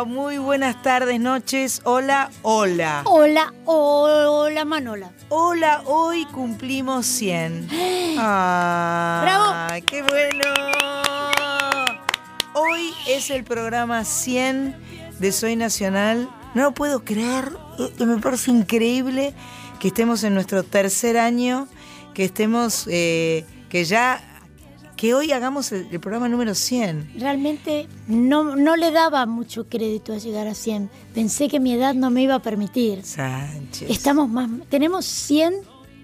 Hola, muy buenas tardes, noches. Hola, hola. Hola, hola, Manola. Hola, hoy cumplimos 100. ¡Ah! ¡Bravo! ¡Qué bueno! Hoy es el programa 100 de Soy Nacional. No lo puedo creer, eh, me parece increíble que estemos en nuestro tercer año, que estemos, eh, que ya que hoy hagamos el, el, programa número 100. Realmente no, no le daba mucho crédito a llegar a 100. Pensé que mi edad no me iba a permitir. Sánchez. Estamos más, tenemos 100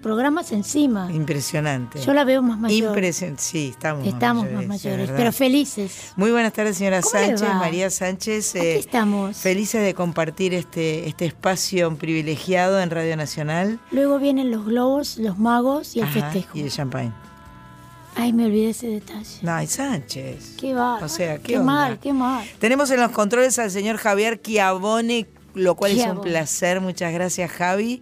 programas encima. Impresionante. Yo la veo más mayor. Impresionante. Sí, estamos, estamos más mayores, más mayores pero felices. Muy buenas tardes, señora ¿Cómo le Sánchez? María Sánchez. Aquí eh, estamos. Felices de compartir este, este espacio privilegiado en Radio Nacional. Luego vienen los globos, los magos y el Ajá, festejo. Y el champagne. Ay, me olvidé ese detalle. No, y Sánchez. Qué va. O sea, ¿qué qué onda? mal, qué mal. Tenemos en los controles al señor Javier Chiavone, lo cual es un placer. Muchas gracias, Javi.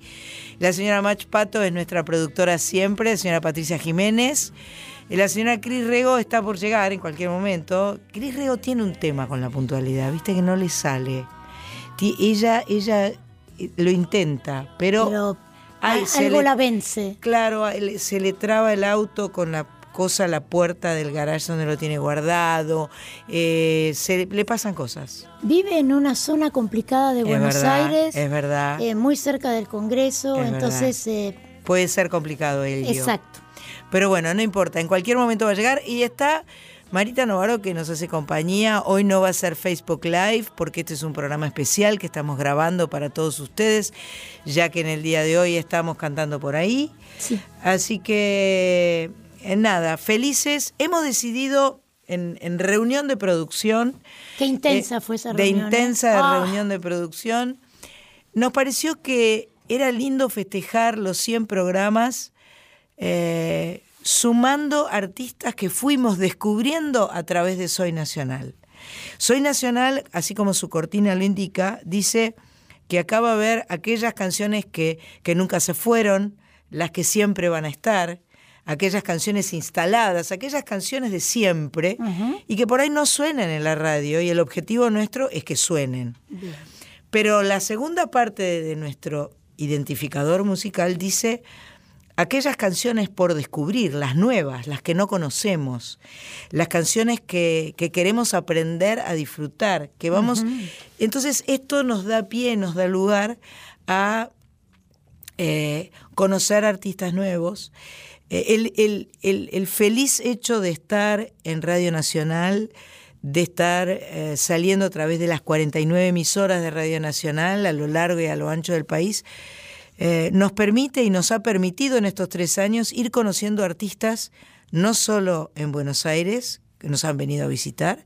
La señora Mach Pato es nuestra productora siempre, señora Patricia Jiménez. La señora Cris Rego está por llegar en cualquier momento. Cris Rego tiene un tema con la puntualidad, viste que no le sale. Ella, ella eh, lo intenta, pero, ay, algo le- la vence. Claro, se le traba el auto con la cosa a la puerta del garage donde lo tiene guardado. eh, se le pasan cosas. Vive en una zona complicada de Es Buenos verdad, Aires, Es verdad. eh, muy cerca del Congreso, Es entonces, eh, Puede ser complicado el exacto. Pero bueno, no importa. En cualquier momento va a llegar y está Marita Novaro que nos hace compañía. Hoy no va a ser Facebook Live porque este es un programa especial que estamos grabando para todos ustedes, ya que en el día de hoy estamos cantando por ahí. Sí. Así que, nada, felices. Hemos decidido en, en reunión de producción. Qué intensa eh, fue esa De reunión. ¿eh? intensa Ah, reunión de producción. Nos pareció que era lindo festejar los 100 programas eh, sumando artistas que fuimos descubriendo a través de Soy Nacional. Soy Nacional, así como su cortina lo indica, dice que acá va a haber aquellas canciones que, que nunca se fueron, las que siempre van a estar, aquellas canciones instaladas, aquellas canciones de siempre y que por ahí no suenan en la radio y el objetivo nuestro es que suenen. bien. Pero la segunda parte de, nuestro identificador musical dice aquellas canciones por descubrir, las nuevas, las que no conocemos, las canciones que, que queremos aprender a disfrutar, que vamos... Entonces esto nos da pie, nos da lugar a eh, conocer artistas nuevos. Eh, el, el- el- el feliz hecho de estar en Radio Nacional, de estar eh, saliendo a través de las 49 emisoras de Radio Nacional a lo largo y a lo ancho del país, nos permite y nos ha permitido en estos tres años ir conociendo artistas no solo en Buenos Aires, que nos han venido a visitar,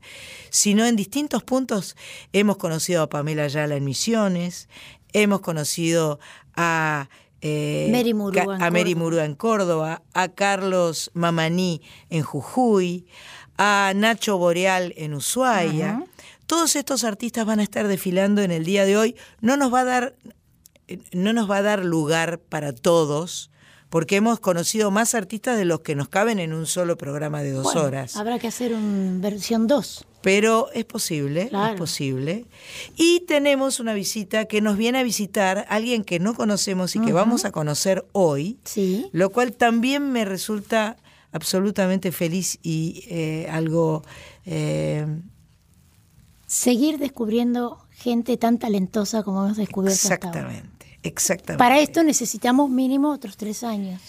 sino en distintos puntos. Hemos conocido a Pamela Ayala en Misiones, hemos conocido a... eh, Mary Murúa en a Mary Córdoba. Murúa en Córdoba, a Carlos Mamaní en Jujuy, a Nacho Boreal en Ushuaia. Todos estos artistas van a estar desfilando en el día de hoy. No nos va a dar, no nos va a dar lugar para todos, porque hemos conocido más artistas de los que nos caben en un solo programa de dos Bueno, horas. Habrá que hacer una versión 2. Pero es posible, Claro. es posible. Y tenemos una visita que nos viene a visitar alguien que no conocemos y que vamos a conocer hoy, Sí. lo cual también me resulta absolutamente feliz y eh, algo... eh, Seguir descubriendo gente tan talentosa como hemos descubierto hasta ahora. exactamente, exactamente. Para esto necesitamos mínimo otros tres años.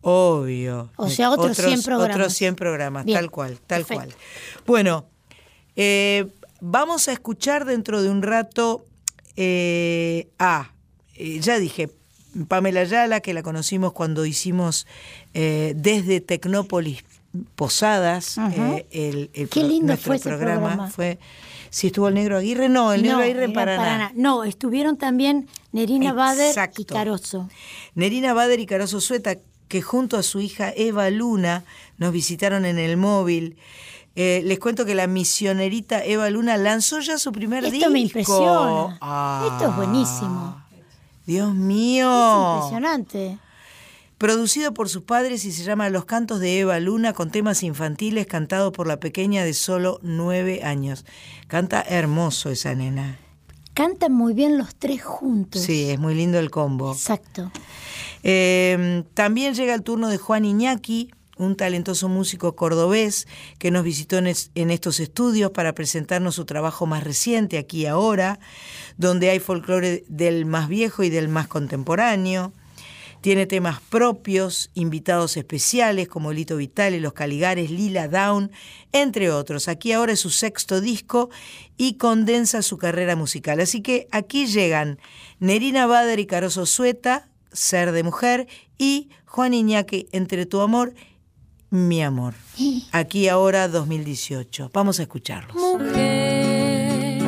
Obvio. O sea, otros 100 programas. Otros 100 programas, Bien, tal cual, tal perfecto. cual. Bueno, eh, vamos a escuchar dentro de un rato eh, a, eh, ya dije, Pamela Ayala, que la conocimos cuando hicimos desde Tecnópolis Posadas, el, el Qué lindo nuestro fue ese programa. Fue, si estuvo el Negro Aguirre, no, el Negro no, Aguirre en Paraná. No, estuvieron también Nerina Bader y. Caroso. Nerina Bader y Caroso Sueta, que junto a su hija Eva Luna nos visitaron en el móvil. Eh, les cuento que la misionerita Eva Luna lanzó ya su primer disco. Esto me impresiona. Ah, Esto es buenísimo. Dios Es mío. impresionante. producido por sus padres y se llama Los Cantos de Eva Luna con temas infantiles cantado por la pequeña de solo nueve años. Canta hermoso esa nena. Cantan muy bien los tres juntos. Sí, es muy lindo el combo. Exacto. Eh, también llega el turno de Juan Iñaki, un talentoso músico cordobés que nos visitó en, estos estudios para presentarnos su trabajo más reciente, aquí ahora, donde hay folclore del más viejo y del más contemporáneo. Tiene temas propios, invitados especiales como Lito Vital y Los Caligares, Lila Down, entre otros. Aquí ahora es su sexto disco y condensa su carrera musical. Así que aquí llegan Nerina Bader y Caroso Sueta, Ser de Mujer, y Juan Iñaki, Entre tu Amor mi amor. Aquí ahora 2018. Vamos a escucharlos. Mujer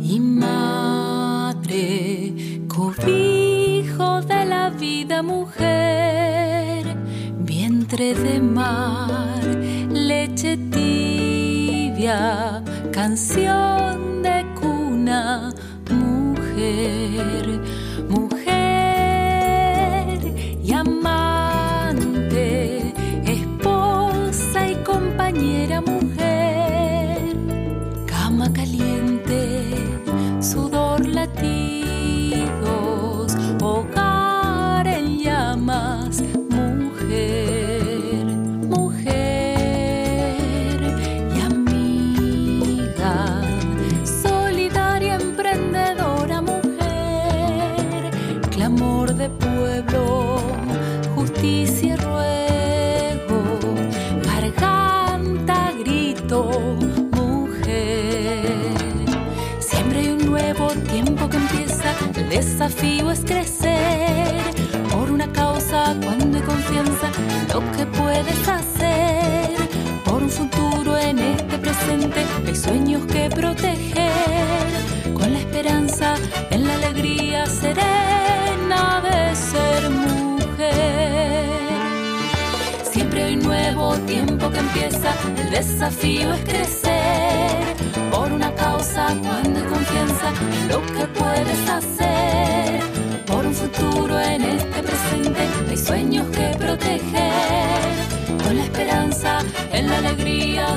y madre, cobijo de la vida, mujer, vientre de mar, leche tibia, canción de cuna, mujer, compañera mujer, cama caliente, sudor latidos, puedes hacer. Por un futuro en este presente hay sueños que proteger, con la esperanza en la alegría serena de ser mujer. Siempre hay nuevo tiempo que empieza, el desafío es crecer por una causa cuando hay confianza en lo que puedes hacer. Por un futuro en este presente hay sueños que proteger, alegría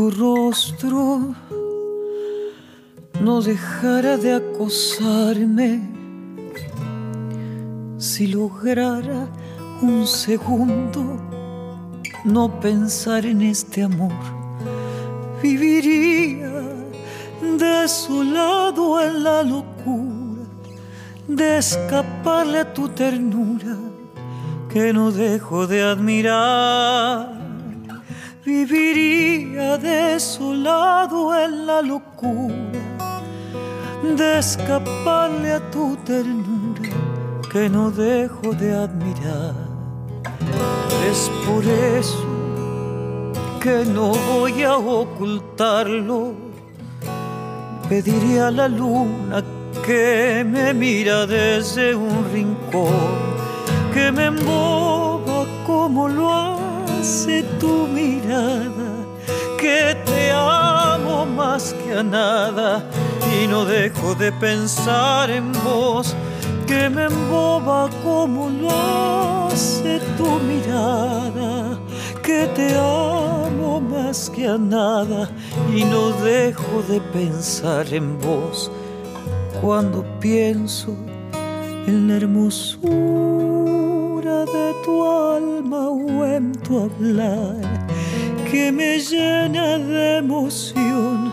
tu rostro no dejara de acosarme, si lograra un segundo no pensar en este amor, viviría desolado en la locura de escaparle a tu ternura que no dejo de admirar viviría desolado en la locura de escaparle a tu ternura que no dejo de admirar. Es por eso que no voy a ocultarlo. Pediría a la luna que me mira desde un rincón, que me emboba como lo tu mirada, que te amo más que a nada y no dejo de pensar en vos, que me emboba como lo hace tu mirada, que te amo más que a nada y no dejo de pensar en vos cuando pienso en la hermosura de tu alma o en tu hablar que me llena de emoción.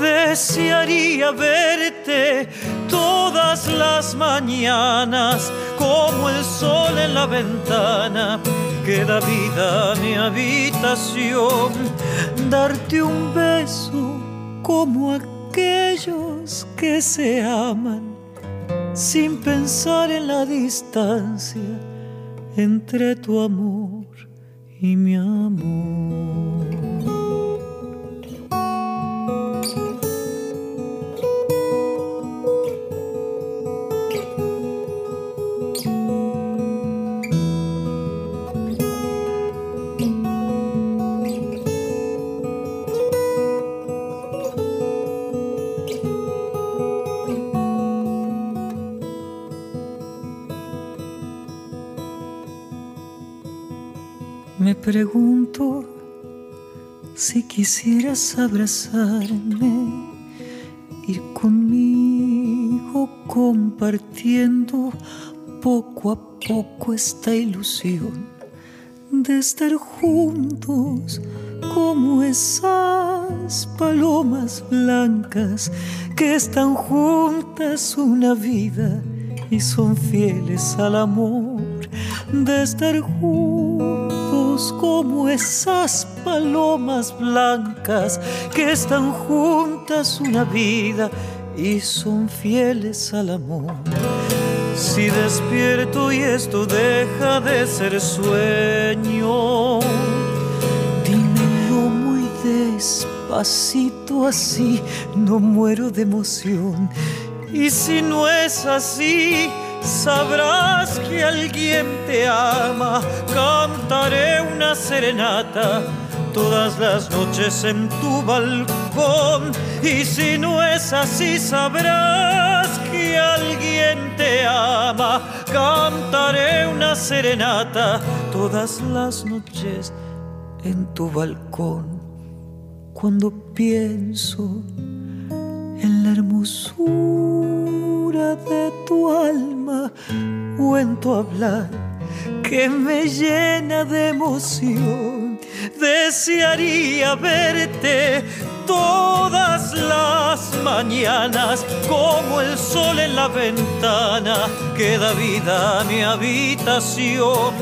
Desearía verte todas las mañanas como el sol en la ventana que da vida a mi habitación. Darte un beso como aquellos que se aman sin pensar en la distancia entre tu amor y mi amor. Pregunto si quisieras abrazarme, ir conmigo compartiendo poco a poco esta ilusión de estar juntos como esas palomas blancas que están juntas una vida y son fieles al amor de estar juntos como esas palomas blancas que están juntas una vida y son fieles al amor. Si despierto y esto deja de ser sueño, dímelo muy despacito así, no muero de emoción. Y si no es así, sabrás que alguien te ama. Cantaré una serenata todas las noches en tu balcón. Y si no es así, sabrás que alguien te ama. Cantaré una serenata todas las noches en tu balcón. Cuando pienso en la hermosura de tu alma o en tu hablar que me llena de emoción. Desearía verte todas las mañanas como el sol en la ventana que da vida a mi habitación.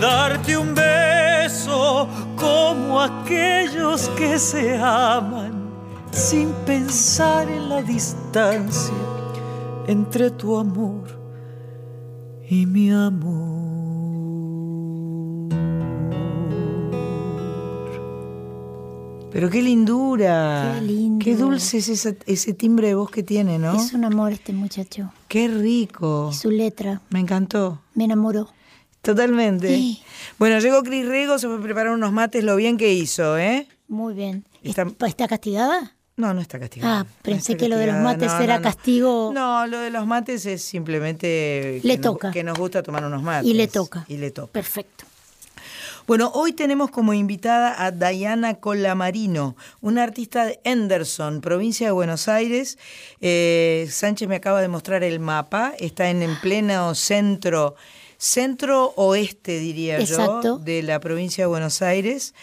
Darte un beso como aquellos que se aman sin pensar en la distancia entre tu amor y mi amor. Pero qué lindura. Qué lindo. Qué dulce es ese, ese timbre de voz que tiene, ¿no? Es un amor este muchacho. Qué rico. Y su letra Me encantó. me enamoró. Totalmente. Sí. Bueno, llegó Cris Rego, se fue a preparar unos mates, lo bien que hizo, ¿eh? Muy bien. Está- ¿Está, ¿está castigada? No, no está castigada. Ah, pensé que lo de los mates No, era no, castigo. No, lo de los mates es simplemente Le que nos- toca. que nos gusta tomar unos mates. Y le toca. Y le toca. Perfecto. Bueno, hoy tenemos como invitada a Diana Colamarino, una artista de Henderson, provincia de Buenos Aires. Eh, Sánchez me acaba de mostrar el mapa, está en el pleno centro, centro oeste, diría Exacto. yo, de la provincia de Buenos Aires.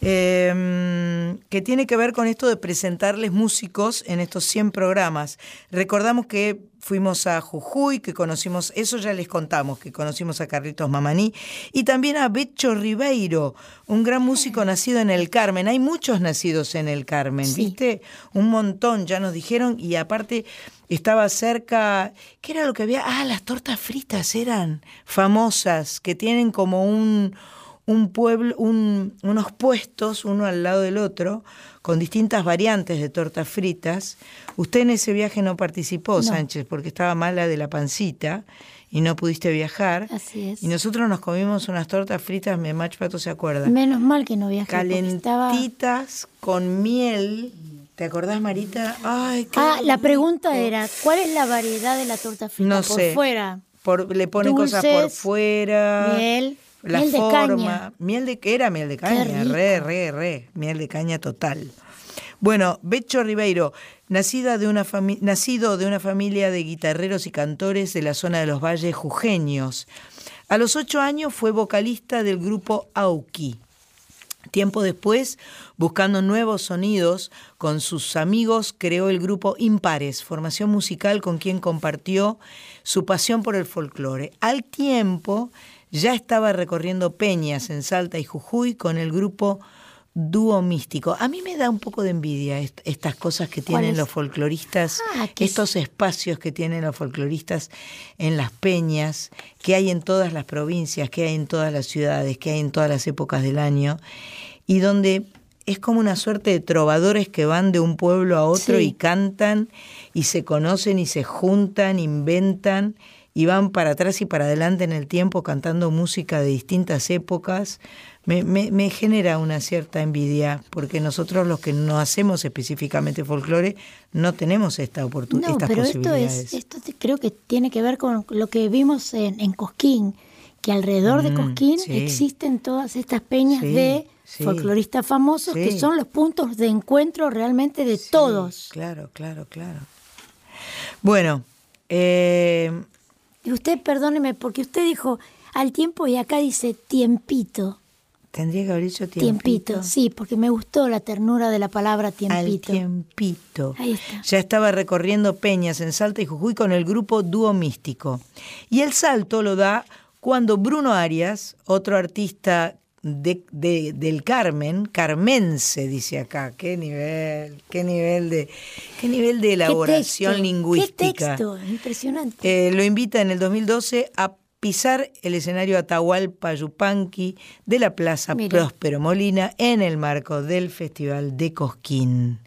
Eh, que tiene que ver con esto de presentarles músicos en estos 100 programas. Recordamos que fuimos a Jujuy, que conocimos, eso ya les contamos, que conocimos a Carlitos Mamaní, y también a Becho Ribeiro, un gran músico nacido en el Carmen. Hay muchos nacidos en el Carmen, Sí. ¿viste? Un montón, ya nos dijeron, y aparte estaba cerca, ¿qué era lo que había? Ah, las tortas fritas eran famosas, que tienen como un un pueblo, un- unos puestos uno al lado del otro, con distintas variantes de tortas fritas. Usted en ese viaje no participó, Sánchez, porque estaba mala de la pancita y no pudiste viajar. Así es. Y nosotros nos comimos unas tortas fritas, me Mach Pato se acuerda, Menos mal que no viajé. estaba... calentitas con miel. ¿Te acordás, Marita? Ay, qué Ah, la pregunta era, ¿cuál es la variedad de la torta frita? No por sé. fuera. Por- le ponen cosas por fuera. miel, la miel de forma. caña. Miel de era miel de caña, re, re, re. Miel de caña total. Bueno, Becho Ribeiro, nacida de una nacido de una familia de guitarreros y cantores de la zona de los valles jujeños. A los ocho años fue vocalista del grupo Auki. Tiempo después, buscando nuevos sonidos, con sus amigos creó el grupo Impares, formación musical con quien compartió su pasión por el folclore. Al tiempo, ya estaba recorriendo peñas en Salta y Jujuy con el grupo Dúo Místico. A mí me da un poco de envidia est- estas cosas que tienen los folcloristas, Ah, estos espacios que tienen los folcloristas en las peñas, que hay en todas las provincias, que hay en todas las ciudades, que hay en todas las épocas del año, y donde es como una suerte de trovadores que van de un pueblo a otro Sí. y cantan y se conocen y se juntan, inventan y van para atrás y para adelante en el tiempo cantando música de distintas épocas. Me, me- me genera una cierta envidia porque nosotros los que no hacemos específicamente folclore no tenemos esta oportu- No, estas pero esto es, esto creo que tiene que ver con lo que vimos en, en Cosquín, que alrededor de Mm, Cosquín sí. existen todas estas peñas Sí, de sí. folcloristas famosos que son los puntos de encuentro realmente de Sí, todos. Claro, claro, claro. Bueno, eh, Y usted, perdóneme, porque usted dijo al tiempo y acá dice tiempito. tendría que haber dicho Tiempito. tiempito. Sí, porque me gustó la ternura de la palabra Al tiempito. tiempito. Ahí está. Ya estaba recorriendo peñas en Salta y Jujuy con el grupo Dúo Místico. Y el salto lo da cuando Bruno Arias, otro artista de, de- del Carmen, carmense, dice acá, qué nivel, qué nivel de, qué nivel de ¿Qué elaboración texto? lingüística. ¿Qué texto? Impresionante. Eh, lo invita en el 2012 a pisar el escenario Atahualpa Yupanqui de la Plaza Mira. Próspero Molina en el marco del Festival de Cosquín.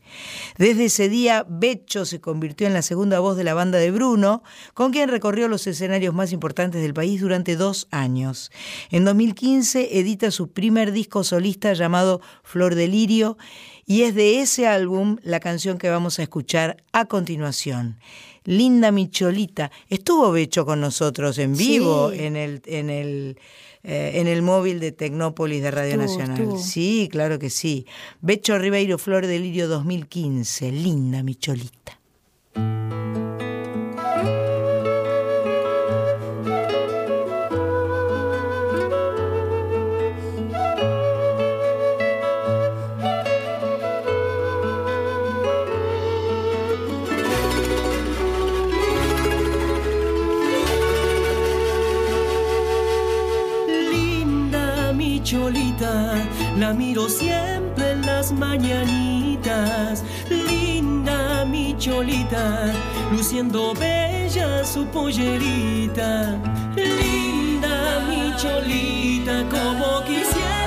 Desde ese día, Becho se convirtió en la segunda voz de la banda de Bruno, con quien recorrió los escenarios más importantes del país durante dos años. En 2015 edita su primer disco solista llamado Flor de Lirio y es de ese álbum la canción que vamos a escuchar a continuación. Linda Micholita. Estuvo Becho con nosotros en vivo Sí. en el, en el, eh, en el móvil de Tecnópolis de Radio Estuvo, Nacional. estuvo. Sí, claro que sí. Becho Ribeiro Flor de Lirio 2015. Linda Micholita. Linda la miro siempre en las mañanitas. Linda mi cholita, luciendo bella su pollerita. Linda mi cholita, como quisiera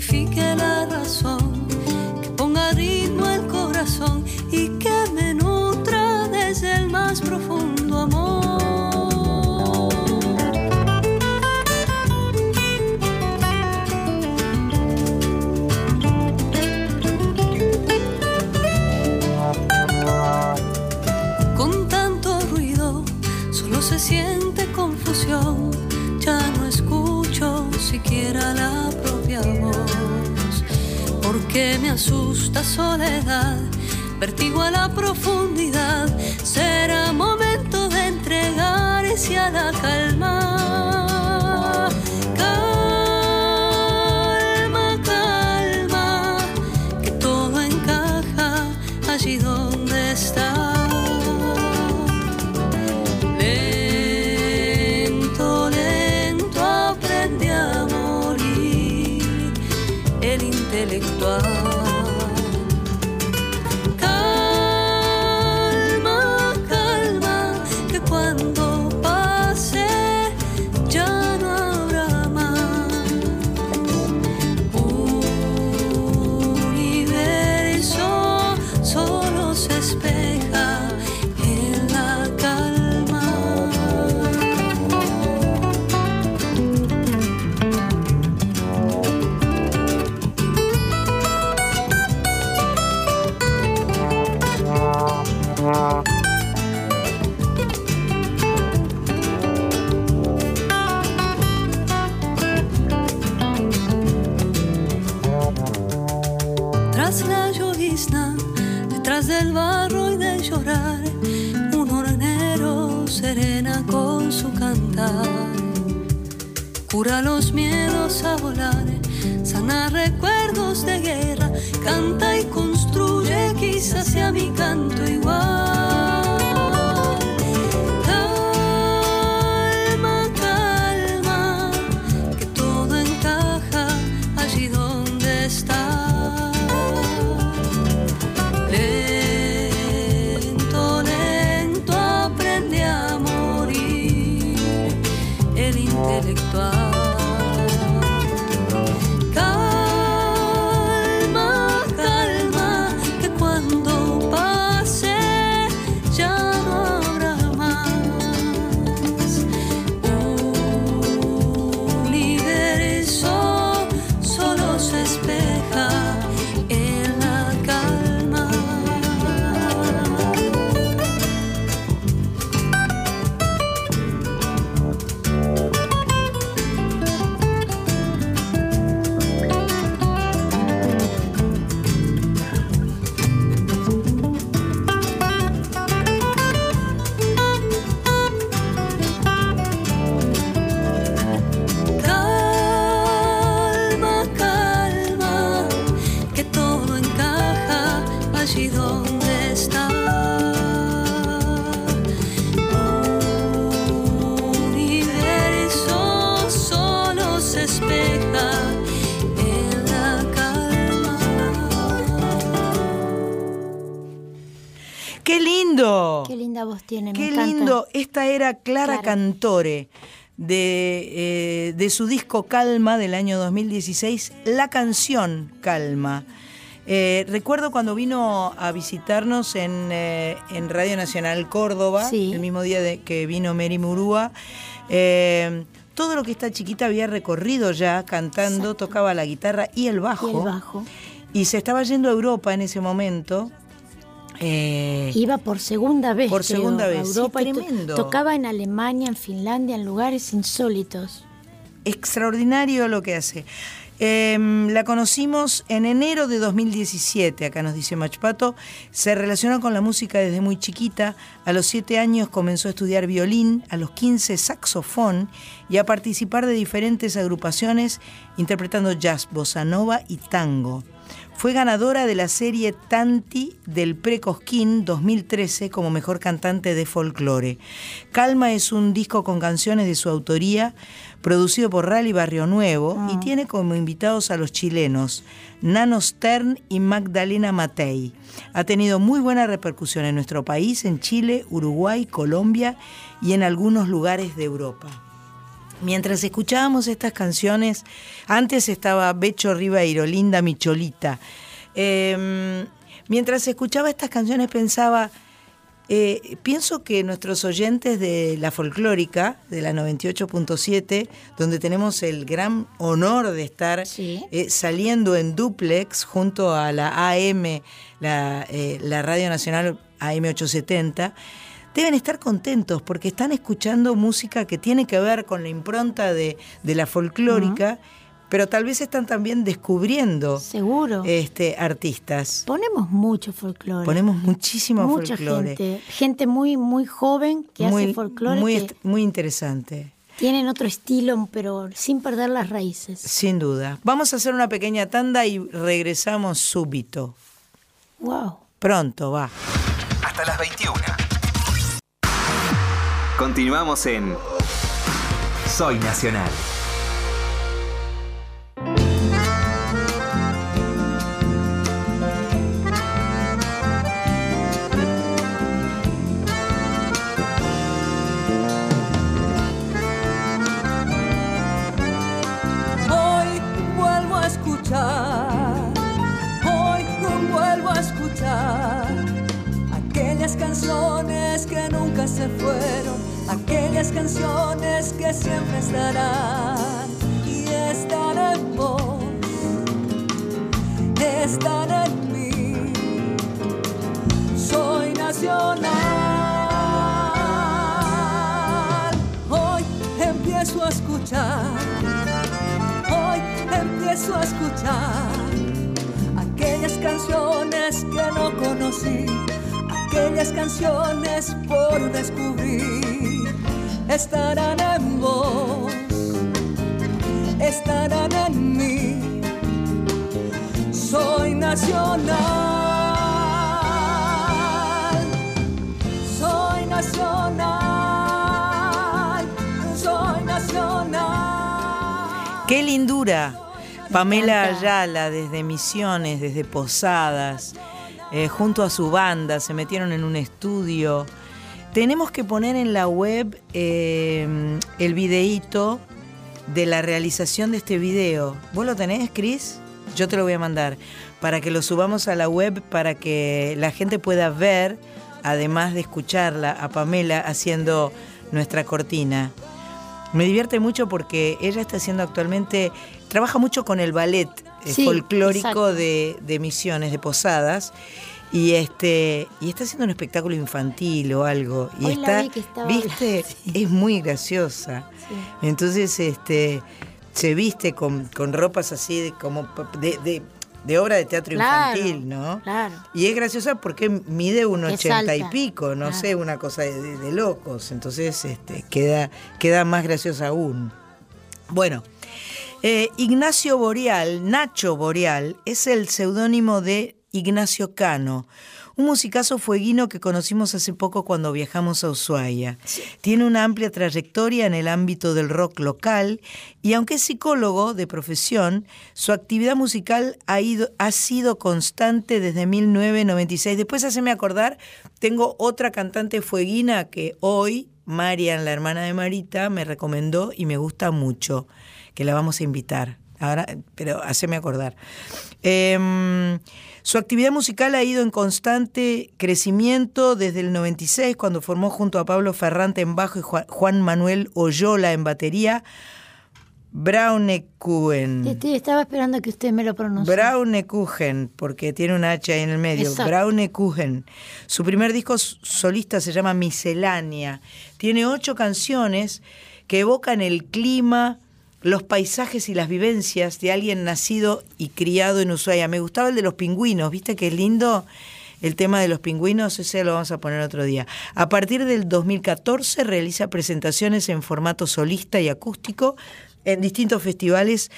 que el Clara Clara. Cantore. De, eh, de su disco Calma del año 2016, la canción Calma. Eh, recuerdo cuando vino a visitarnos en, eh, en Radio Nacional Córdoba, Sí. el mismo día de que vino Mary Murúa. todo lo que esta chiquita había recorrido ya cantando, tocaba la guitarra y el bajo. Y el bajo. Y se estaba yendo a Europa en ese momento. Eh, Iba por segunda vez. Por creo, segunda a vez, sí, Europa to- tremendo. tocaba en Alemania, en Finlandia, en lugares insólitos. extraordinario lo que hace. Eh, la conocimos en enero de 2017, acá nos dice Machpato. Se relacionó con la música desde muy chiquita. A los 7 años comenzó a estudiar violín, a los 15 saxofón y a participar de diferentes agrupaciones interpretando jazz, bossa nova y tango. Fue ganadora de la serie Tanti del Precosquín 2013 como mejor cantante de folclore. Calma es un disco con canciones de su autoría, producido por Rally Barrio Nuevo y tiene como invitados a los chilenos Nano Stern y Magdalena Matei. Ha tenido muy buena repercusión en nuestro país, en Chile, Uruguay, Colombia y en algunos lugares de Europa. Mientras escuchábamos estas canciones, antes estaba Becho Ribeiro, Linda Micholita. Eh, mientras escuchaba estas canciones pensaba, eh, pienso que nuestros oyentes de la folclórica, de la 98.7, donde tenemos el gran honor de estar Sí. eh, saliendo en duplex junto a la AM, la, eh, la Radio Nacional AM 870, deben estar contentos porque están escuchando música que tiene que ver con la impronta de, de la folclórica, pero tal vez están también descubriendo Seguro. este, artistas. Ponemos mucho folclore. Ponemos muchísimo Mucha folclore. gente. Gente muy, muy joven que hace folclore muy, que muy interesante. tienen otro estilo, pero sin perder las raíces. Sin duda. Vamos a hacer una pequeña tanda y regresamos súbito. Wow. Pronto, va. Hasta las 21. Continuamos en Soy Nacional. Canciones que siempre estarán y están en vos, están en mí. Soy nacional. Hoy empiezo a escuchar hoy empiezo a escuchar aquellas canciones que no conocí, aquellas canciones por descubrir. Estarán en vos, estarán en mí. Soy nacional, soy nacional, soy nacional. Qué lindura. Pamela Ayala desde Misiones, desde Posadas, eh, junto a su banda, se metieron en un estudio. Tenemos que poner en la web eh, el videíto de la realización de este video. ¿Vos lo tenés, Cris? Yo te lo voy a mandar para que lo subamos a la web para que la gente pueda ver, además de escucharla, a Pamela haciendo nuestra cortina. Me divierte mucho porque ella está haciendo actualmente, trabaja mucho con el ballet eh, Sí, folclórico de, de Misiones, de Posadas. Y este y está haciendo un espectáculo infantil o algo. Y Hoy está, vi viste, es muy graciosa. Entonces, este, se viste con, con ropas así de, como de, de- de obra de teatro Claro, infantil, ¿no? claro. Y es graciosa porque mide un ochenta y pico, no claro. sé, una cosa de locos. Entonces, este, queda, queda más graciosa aún. Bueno, eh, Ignacio Boreal, Nacho Boreal, es el seudónimo de Ignacio Cano, un musicazo fueguino que conocimos hace poco cuando viajamos a Ushuaia. Tiene una amplia trayectoria en el ámbito del rock local y aunque es psicólogo de profesión, su actividad musical ha, ido, ha sido constante desde 1996. Después, haceme acordar, tengo otra cantante fueguina que hoy, Marian, la hermana de Marita, me recomendó y me gusta mucho, que la vamos a invitar. Ahora, pero haceme acordar. Em, su actividad musical ha ido en constante crecimiento desde el 96, cuando formó junto a Pablo Ferrante en bajo y Juan, Manuel Oyola en batería, Braunekuchen. Estaba esperando que usted me lo pronuncie. Braunekuchen, porque tiene una H ahí en el medio. Braunekuchen. Su primer disco solista se llama Miscelánea. Tiene ocho canciones que evocan el clima, los paisajes y las vivencias de alguien nacido y criado en Ushuaia. Me gustaba el de los pingüinos, ¿viste qué lindo? El tema de los pingüinos, ese lo vamos a poner otro día. A partir del 2014 realiza presentaciones en formato solista y acústico en distintos festivales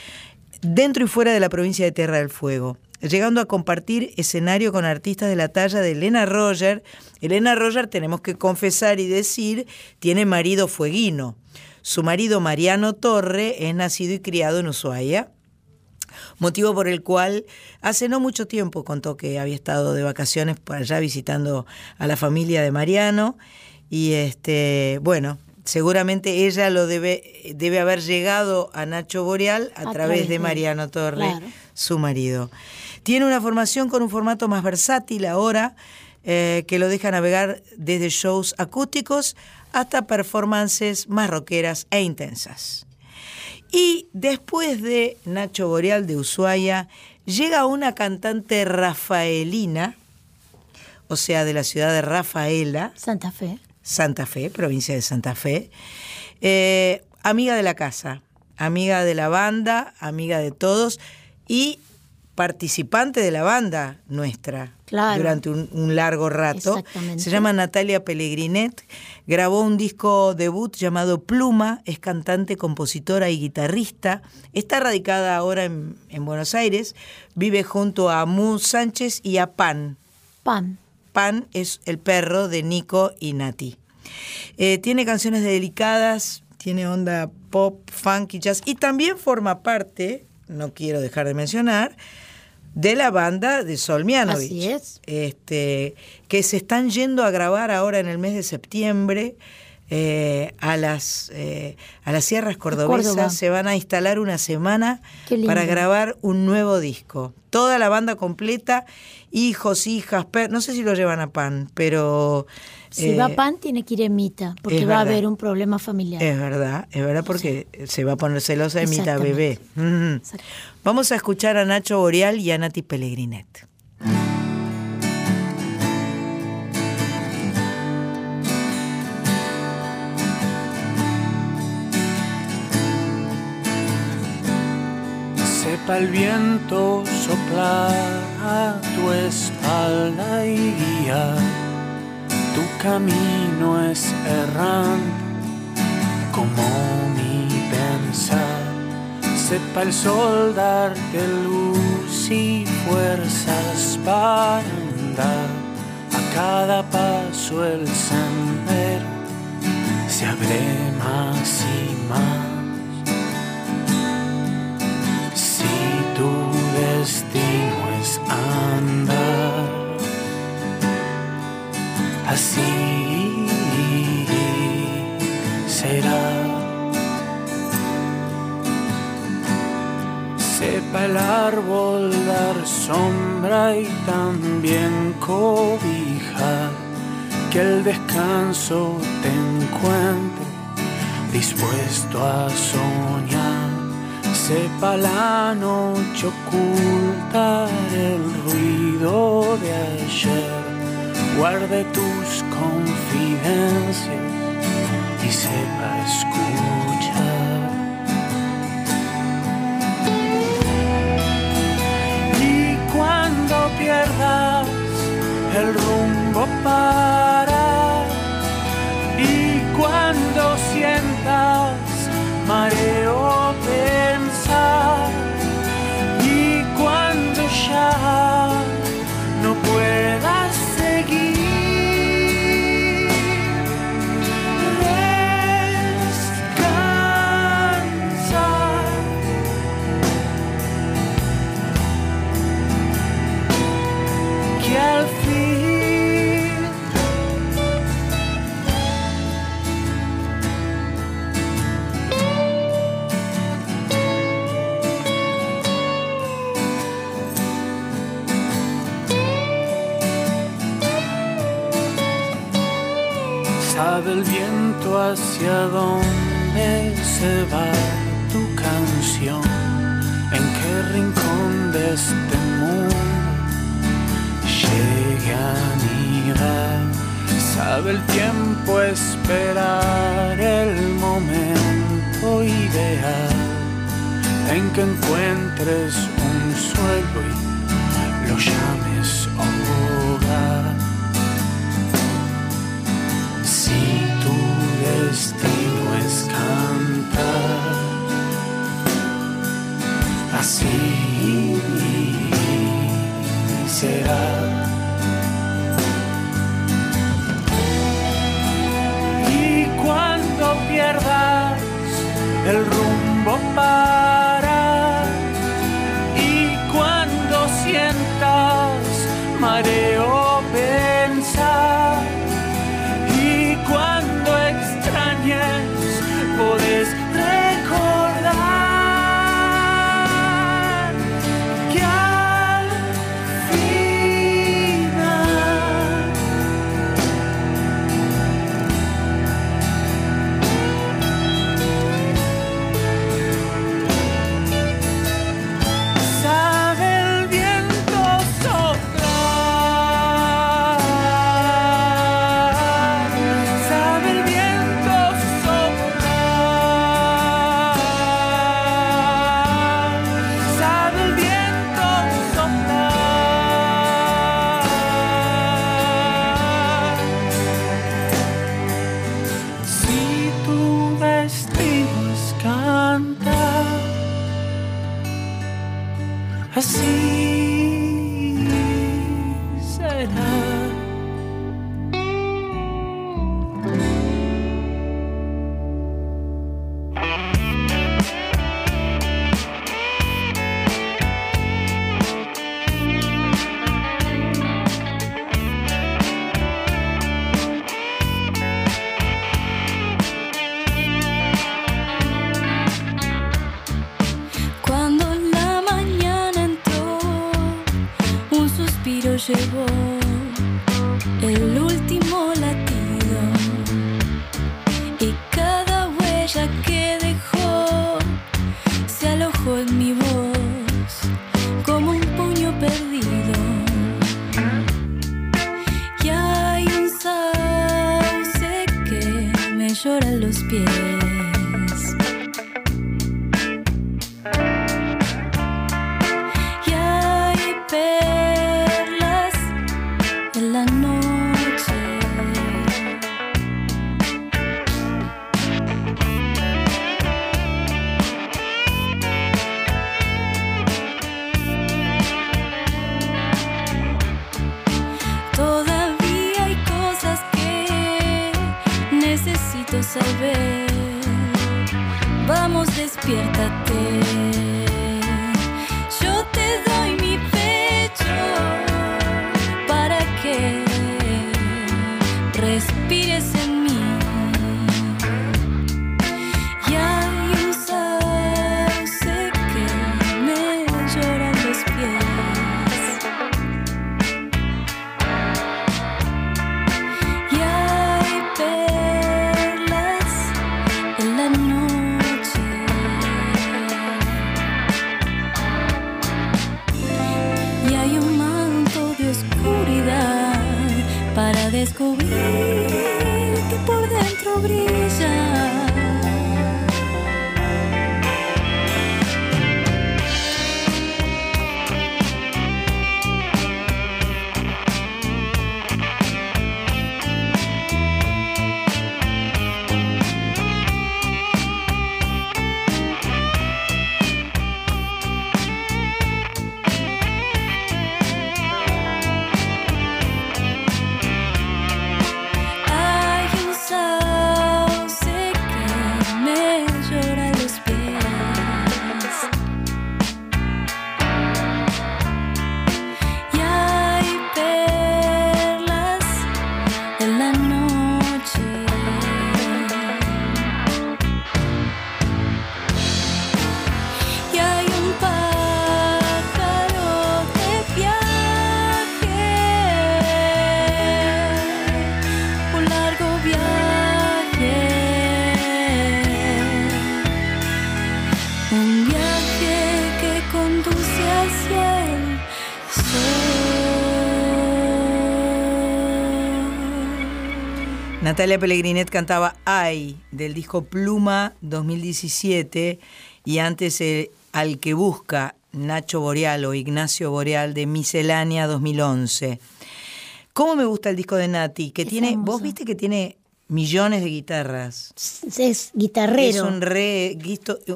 dentro y fuera de la provincia de Tierra del Fuego. llegando a compartir escenario con artistas de la talla de Elena Roger. Elena Roger, tenemos que confesar y decir, tiene marido fueguino. Su marido Mariano Torre es nacido y criado en Ushuaia, motivo por el cual hace no mucho tiempo contó que había estado de vacaciones por allá visitando a la familia de Mariano y este, bueno, seguramente ella lo debe, debe haber llegado a Nacho Boreal a, través, de Mariano Torre, Claro. su marido. Tiene una formación con un formato más versátil ahora, eh, que lo deja navegar desde shows acústicos hasta performances más rockeras e intensas. Y después de Nacho Boreal de Ushuaia, llega una cantante rafaelina, o sea, de la ciudad de Rafaela, Santa Fe. Santa Fe, provincia de Santa Fe, eh, amiga de la casa, amiga de la banda, amiga de todos y participante de la banda nuestra Claro. durante un, un largo rato. Se llama Natalia Pellegrinet, grabó un disco debut llamado Pluma, es cantante, compositora y guitarrista, está radicada ahora en, en Buenos Aires, vive junto a Mu Sánchez y a Pan, Pan. Pan es el perro de Nico y Nati. Eh, tiene canciones delicadas, tiene onda pop, funk y jazz y también forma parte, no quiero dejar de mencionar, de la banda de Sol Mianovich. Así es. Este, que se están yendo a grabar ahora en el mes de septiembre eh, a, las, eh, a las sierras cordobesas. Se van a instalar una semana para grabar un nuevo disco. Toda la banda completa, hijos, hijas, per- no sé si lo llevan a pan, pero... Si eh, va Pan, tiene que ir Emita, porque va a haber un problema familiar. Es verdad, es verdad porque se va a poner celosa Exactamente. bebé. Vamos a escuchar a Nacho Boreal y a Nati Pellegrinet. Sepa el viento soplar a tu espalda y guiar. Tu camino es errante como mi pensar. Sepa el sol darte luz y fuerzas para andar. A cada paso el sendero se abre más y más. Si tu destino andar así será. Sepa el árbol dar sombra y también cobijar, que el descanso te encuentre dispuesto a soñar. Sepa la noche el ruido de ayer. Guarde tus confidencias y sepa escuchar. Y cuando pierdas el rumbo para y cuando sientas mareo pensar cuando sabe el viento hacia dónde se va tu canción, en qué rincón de este mundo llegue a anidar. Sabe el tiempo esperar el momento ideal en que encuentres un suelo y lo llames destino es cantar. Así será. Y cuando pierdas el rumbo para y cuando sientas mareo Natalia Pellegrinet cantaba Ay del disco Pluma 2017 y antes eh, Al que busca Nacho Boreal o Ignacio Boreal de Miscelánea 2011. ¿Cómo me gusta el disco de Nati? Que Es tiene, vos viste que tiene millones de guitarras. Es guitarrero. Es un, re,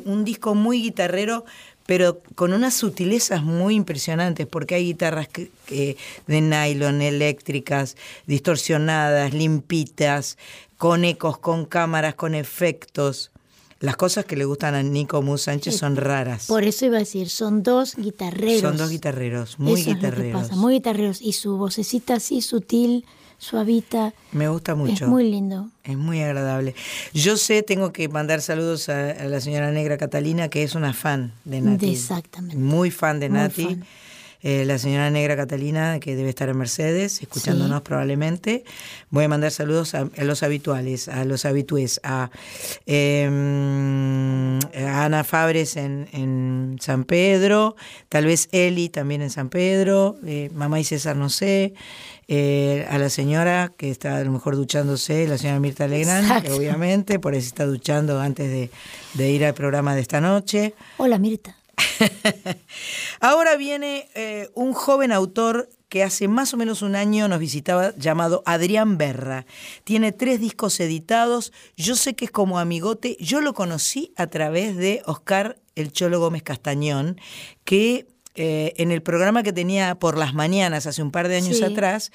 un disco muy guitarrero, pero con unas sutilezas muy impresionantes, porque hay guitarras que- que de nylon, eléctricas, distorsionadas, limpitas, con ecos, con cámaras, con efectos. Las cosas que le gustan a Nico Mus Sánchez son raras. Por eso iba a decir, son dos guitarreros. Son dos guitarreros, muy Eso es lo que guitarreros. pasa, muy guitarreros. Y su vocecita así sutil, suavita. Me gusta mucho. Es muy lindo. Es muy agradable. Yo sé, tengo que mandar saludos a, a la señora Negra Catalina, que es una fan de Nati. Exactamente. Muy fan de Muy Nati. fan. Eh, la señora Negra Catalina, que debe estar en Mercedes, escuchándonos probablemente. Voy a mandar saludos a, a los habituales, a los habitués, a, eh, a Ana Fabres en, en San Pedro, tal vez Eli también en San Pedro, eh, mamá y César no sé, eh, a la señora que está a lo mejor duchándose, la señora Mirta Legrand, obviamente, por eso está duchando antes de, de ir al programa de esta noche. Hola, Mirta. Ahora viene eh, un joven autor que hace más o menos un año nos visitaba llamado Adrián Berra. Tiene tres discos editados. Yo sé que es como amigote. Yo lo conocí a través de Oscar El Cholo Gómez Castañón, que eh, en el programa que tenía por las mañanas hace un par de años Sí. atrás,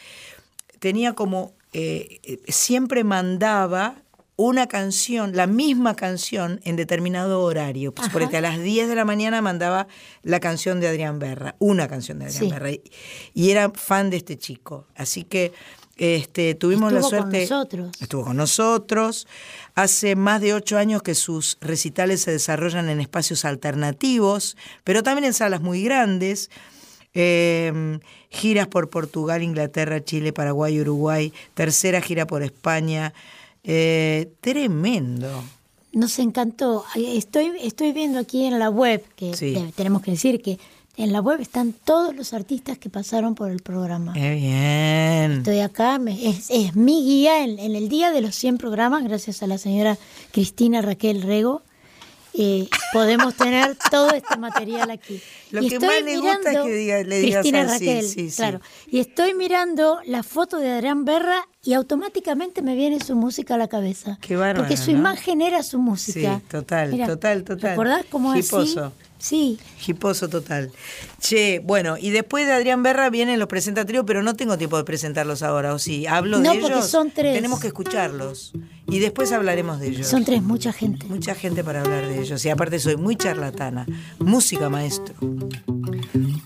tenía como, eh, eh, siempre mandaba una canción, la misma canción en determinado horario. Pues por a las 10 de la mañana mandaba la canción de Adrián Berra, una canción de Adrián Sí. Berra. Y, y era fan de este chico. Así que este, tuvimos la Estuvo con suerte. nosotros. Estuvo con nosotros. Hace más de ocho años que sus recitales se desarrollan en espacios alternativos, pero también en salas muy grandes. Eh, giras por Portugal, Inglaterra, Chile, Paraguay, Uruguay. Tercera gira por España. Eh, tremendo. Nos encantó. Estoy, estoy viendo aquí en la web, que Sí. tenemos que decir que en la web están todos los artistas que pasaron por el programa. Qué bien. Estoy acá, me- es, es mi guía en, en el día de los 100 programas, gracias a la señora Cristina Raquel Rego. eh, podemos tener todo este material aquí. Lo Y que estoy más le gusta es que diga- le digas Cristina así, Raquel, sí, sí. claro. Y estoy mirando la foto de Adrián Berra y automáticamente me viene su música a la cabeza. Qué bárbaro, Porque su ¿no? imagen era su música. Sí, total, Mira, total, total. ¿Recordás cómo Hiposo. Sí. Hiposo total. Che, bueno, y después de Adrián Berra vienen los presentatrios, pero no tengo tiempo de presentarlos ahora, ¿o sí? ¿Hablo No, de porque ellos? son tres. Tenemos que escucharlos. Y después hablaremos de ellos. Son tres, mucha gente. Mucha gente para hablar de ellos. Y aparte soy muy charlatana. Música, maestro.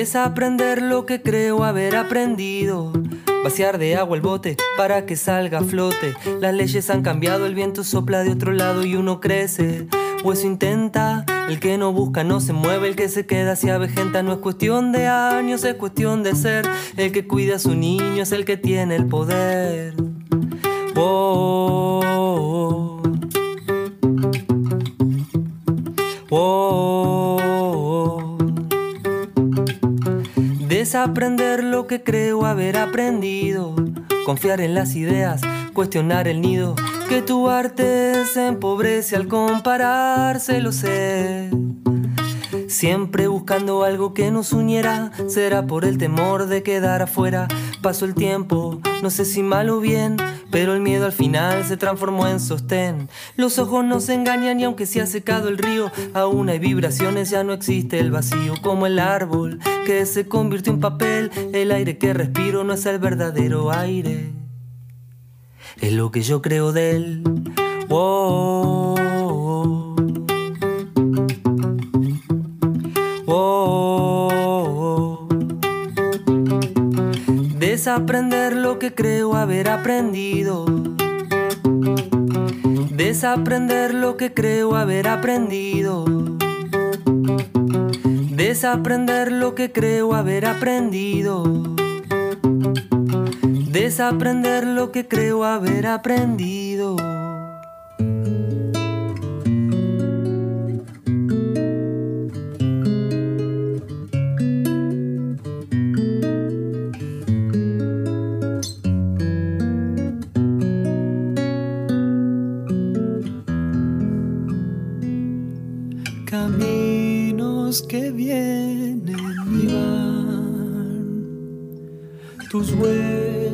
Desaprender lo que creo haber aprendido. Vaciar de agua el bote para que salga a flote. Las leyes han cambiado, el viento sopla de otro lado y uno crece. O intenta, el que no busca no se mueve, el que se queda se avejenta. No es cuestión de años, es cuestión de ser. El que cuida a su niño es el que tiene el poder. Oh, Desaprender lo que creo haber aprendido. Confiar en las ideas, cuestionar el nido. Que tu arte se empobrece al compararse, lo sé. Siempre buscando algo que nos uniera, será por el temor de quedar afuera. Pasó el tiempo, no sé si mal o bien, pero el miedo al final se transformó en sostén. Los ojos nos engañan y aunque se ha secado el río, aún hay vibraciones, ya no existe el vacío. Como el árbol que se convirtió en papel, el aire que respiro no es el verdadero aire. Es lo que yo creo de él. Oh, Desaprender lo que creo haber aprendido. Desaprender lo que creo haber aprendido. Desaprender lo que creo haber aprendido. Desaprender lo que creo haber aprendido.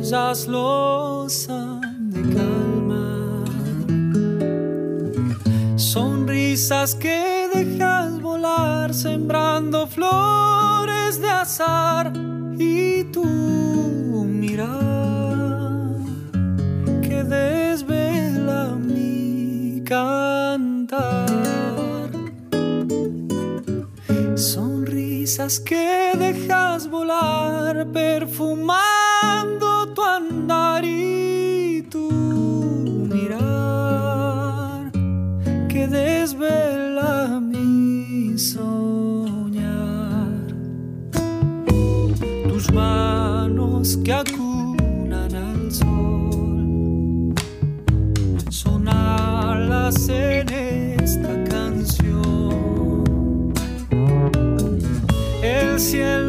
Huellas los han de calmar. Sonrisas que dejas volar, sembrando flores de azar y tu mirar que desvela mi cantar. Sonrisas que dejas volar, perfumando desvela mi soñar. Tus manos que acunan al sol, son alas en esta canción. El cielo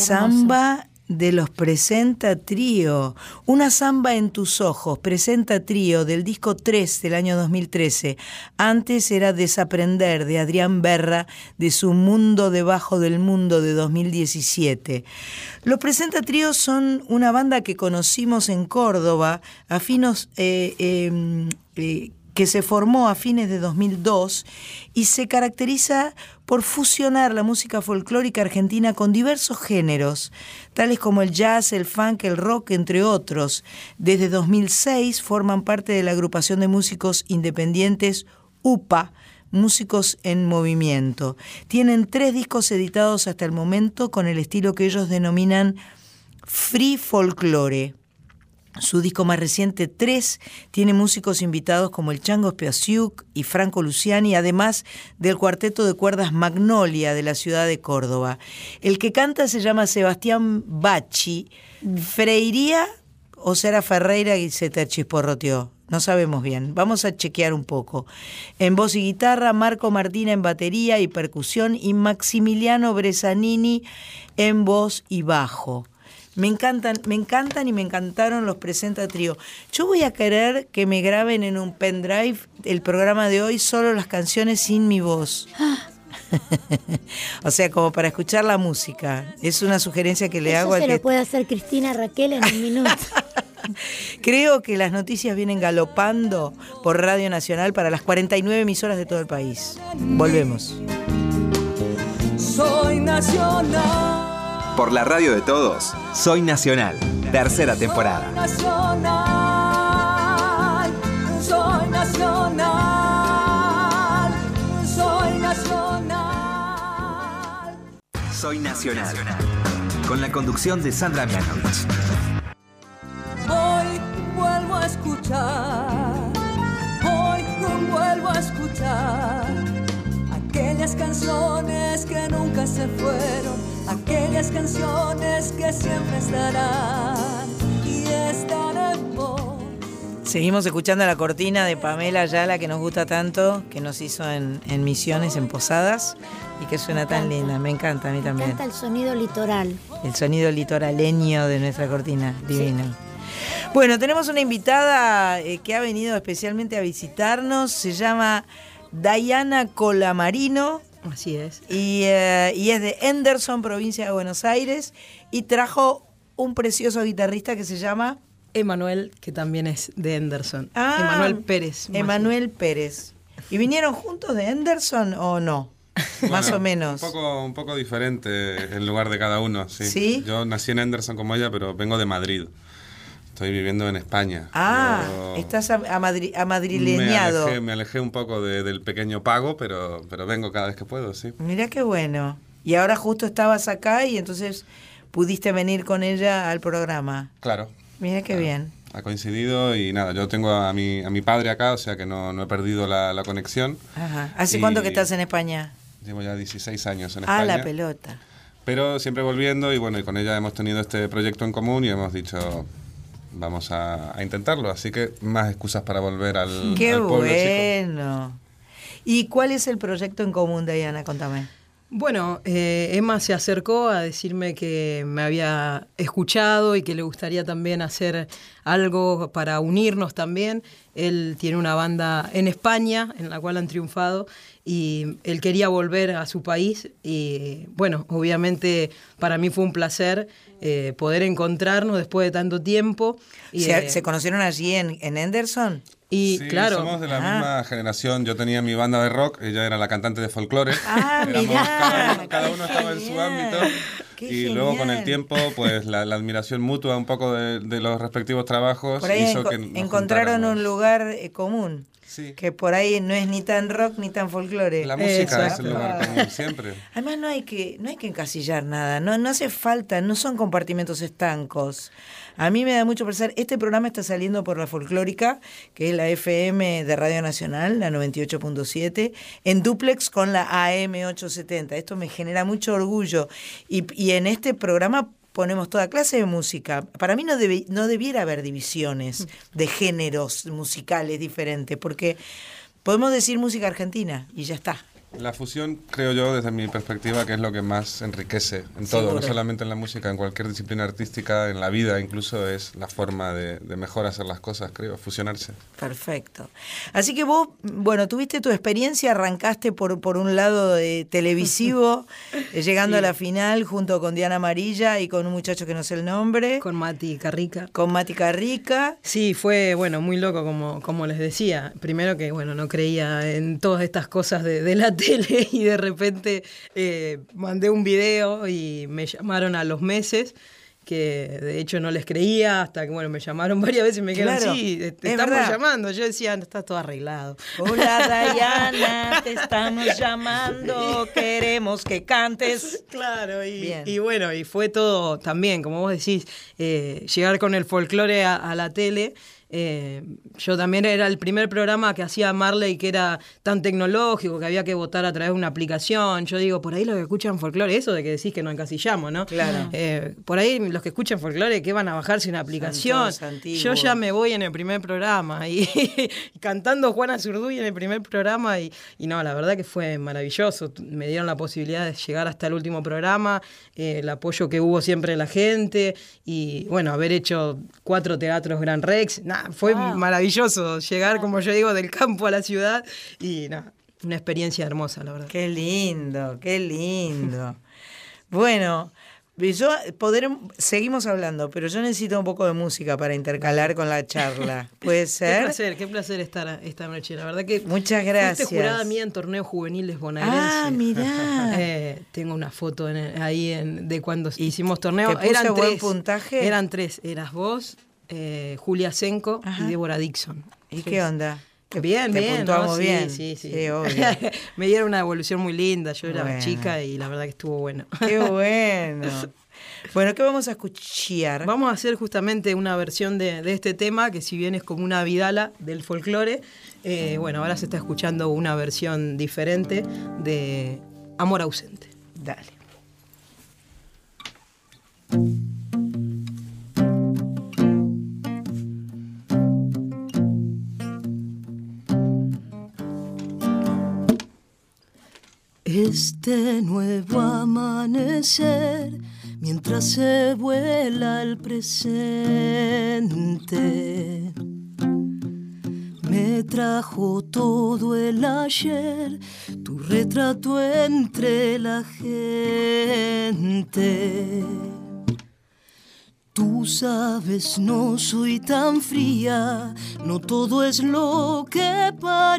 samba de los Presenta Trío. Una samba en tus ojos, Presenta Trío del disco 3 del año 2013. Antes era Desaprender de Adrián Berra de su Mundo debajo del mundo de 2017. Los Presenta Trío son una banda que conocimos en Córdoba a finos... eh, eh, eh, que se formó a fines de 2002 y se caracteriza por fusionar la música folclórica argentina con diversos géneros, tales como el jazz, el funk, el rock, entre otros. Desde 2006 forman parte de la agrupación de músicos independientes UPA, Músicos en Movimiento. Tienen tres discos editados hasta el momento con el estilo que ellos denominan free folklore. Su disco más reciente, 3, tiene músicos invitados como el Chango Spiasiuk y Franco Luciani, además del cuarteto de cuerdas Magnolia de la ciudad de Córdoba. El que canta se llama Sebastián Bachi. ¿Freiría o será Ferreira y se te chisporroteó? No sabemos bien. Vamos a chequear un poco. En voz y guitarra, Marco Martina en batería y percusión y Maximiliano Bresanini en voz y bajo. Me encantan, me encantan y me encantaron los Presenta Trío. Yo voy a querer que me graben en un pendrive el programa de hoy solo las canciones sin mi voz. o sea, como para escuchar la música. Es una sugerencia que le Eso hago al se que lo puede hacer Cristina Raquel en un minuto. Creo que las noticias vienen galopando por Radio Nacional para las 49 emisoras de todo el país. Volvemos. Soy nacional. Por la radio de todos, Soy Nacional, tercera temporada. Nacional. Soy nacional. Soy nacional. Soy Nacional. Con la conducción de Sandra Mianovich. Canciones que siempre estarán y vos. Seguimos escuchando la cortina de Pamela Ayala que nos gusta tanto, que nos hizo en, en Misiones, en Posadas, y que suena tan encanta. linda. Me encanta a mí también. Canta el sonido litoral. El sonido litoraleño de nuestra cortina, divino. Bueno, tenemos una invitada eh, que ha venido especialmente a visitarnos, se llama Diana Colamarino Así es. y, eh, y es de Henderson, provincia de Buenos Aires, y trajo un precioso guitarrista que se llama Emanuel, que también es de Henderson. Ah, Emanuel Pérez. más Emanuel Pérez. ¿Y vinieron juntos de Henderson o no? Más o menos. Un poco, un poco diferente el lugar de cada uno, sí. ¿Sí? Yo nací en Henderson como ella, pero vengo de Madrid. Estoy viviendo en España. Ah, Yo estás a, a madri- me amadrileñado. alejé, me alejé un poco de- del pequeño pago, pero, pero vengo cada vez que puedo, sí. Mira qué bueno. Y ahora justo estabas acá y entonces pudiste venir con ella al programa. Claro. Mira qué bien. Ha coincidido y nada, yo tengo a mi, a mi padre acá, o sea que no, no he perdido la, la conexión. Ajá. ¿Hace Y cuánto que estás en España? Llevo ya 16 años en Ah, España. la pelota. Pero siempre volviendo y bueno, y con ella hemos tenido este proyecto en común y hemos dicho, vamos a, a intentarlo. Así que más excusas para volver al, Qué al pueblo chico. bueno. ¿Y cuál es el proyecto en común, Diana? Contame. Bueno, eh, Emma se acercó a decirme que me había escuchado y que le gustaría también hacer algo para unirnos también. Él tiene una banda en España en la cual han triunfado y él quería volver a su país y bueno, obviamente para mí fue un placer eh, poder encontrarnos después de tanto tiempo. Y, ¿Se, eh, se conocieron allí en, en Henderson? Y Sí, claro, somos de la Ah. misma generación. Yo tenía mi banda de rock, ella era la cantante de folclore. Ah, cada uno, cada uno estaba en su genial, ámbito. qué Y luego con el genial. tiempo, pues la, la admiración mutua un poco de, de los respectivos trabajos Por ahí hizo enco- que nos encontraron juntáramos. un lugar eh, común. Sí. Que por ahí no es ni tan rock ni tan folclore. La música es el lugar común siempre. Además no hay que no hay que encasillar nada, no no hace falta, no son compartimentos estancos. A mí me da mucho placer. Este programa está saliendo por la folclórica, que es la FM de Radio Nacional, la 98.7, en duplex con la AM 870. Esto me genera mucho orgullo. Y, y en este programa ponemos toda clase de música. Para mí no, debe- no debiera haber divisiones de géneros musicales diferentes, porque podemos decir música argentina y ya está. La fusión, creo yo, desde mi perspectiva, que es lo que más enriquece en todo, Seguro. no solamente en la música, en cualquier disciplina artística, en la vida incluso, es la forma de, de mejor hacer las cosas, creo, fusionarse. Perfecto. Así que vos, bueno, tuviste tu experiencia, arrancaste por, por un lado de televisivo, eh, llegando a la final junto con Diana Amarilla y con un muchacho que no sé el nombre, con, con Mati Carrica. Mati Carrica. Sí, fue, bueno, muy loco, como, como les decía. Primero que, bueno, no creía en todas estas cosas de, de la tele y de repente eh, mandé un video y me llamaron a los meses, que de hecho no les creía hasta que, bueno, me llamaron varias veces y me dijeron, Claro, sí, te es estamos verdad. llamando. Yo decía, está todo arreglado. Hola Dayana, te estamos llamando, queremos que cantes. Claro, y bueno, y fue todo también, como vos decís, eh, llegar con el folclore a, a la tele. Eh, yo también era el primer programa que hacía Marley que era tan tecnológico, que había que votar a través de una aplicación. Yo digo, por ahí los que escuchan folclore, eso de que decís que no encasillamos, ¿no? Claro. Eh, por ahí los que escuchan folclore, que van a bajarse una aplicación. Yo ya me voy en el primer programa y, cantando Juana Zurduy en el primer programa y, y no, la verdad que fue maravilloso. Me dieron la posibilidad de llegar hasta el último programa, eh, el apoyo que hubo siempre de la gente y bueno, haber hecho cuatro teatros Gran Rex, nada, fue maravilloso llegar, como yo digo, del campo a la ciudad y nada, una experiencia hermosa, la verdad. Qué lindo, qué lindo. Bueno, yo poder, seguimos hablando, pero yo necesito un poco de música para intercalar con la charla. ¿Puede Qué ser? placer, qué placer estar esta noche. La verdad que Muchas fuiste gracias. jurada mía en torneos juveniles bonaerenses. Ah, mirá. Eh, tengo una foto en el- ahí en- de cuando hicimos torneo. que puso Eran buen tres. puntaje? Eran tres. Eras vos, eh, Julia Senko Ajá. y Débora Dixon. ¿Y qué onda? Bien, Te bien. ¿no? Sí, bien. Sí, sí. Sí, obvio. Me dieron una evolución muy linda. Yo era Bueno. chica y la verdad que estuvo bueno. Qué bueno. Bueno, ¿qué vamos a escuchar? Vamos a hacer justamente una versión de, de este tema, que si bien es como una vidala del folclore, eh, bueno, ahora se está escuchando una versión diferente de Amor ausente. Dale. Este nuevo amanecer, mientras se vuela el presente, me trajo todo el ayer, tu retrato entre la gente. Tú sabes, no soy tan fría, no todo es lo que parece.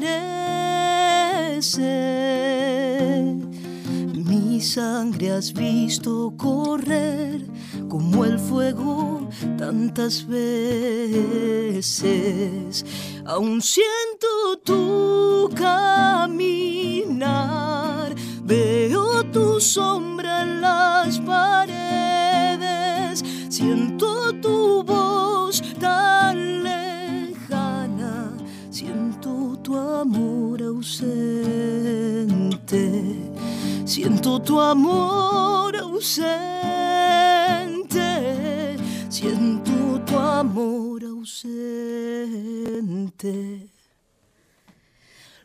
Mi sangre has visto correr como el fuego tantas veces. Aún siento tu caminar, veo tu sombra en las paredes, siento tu voz tan lejana, siento tu amor ausente, siento tu amor ausente, siento tu amor ausente.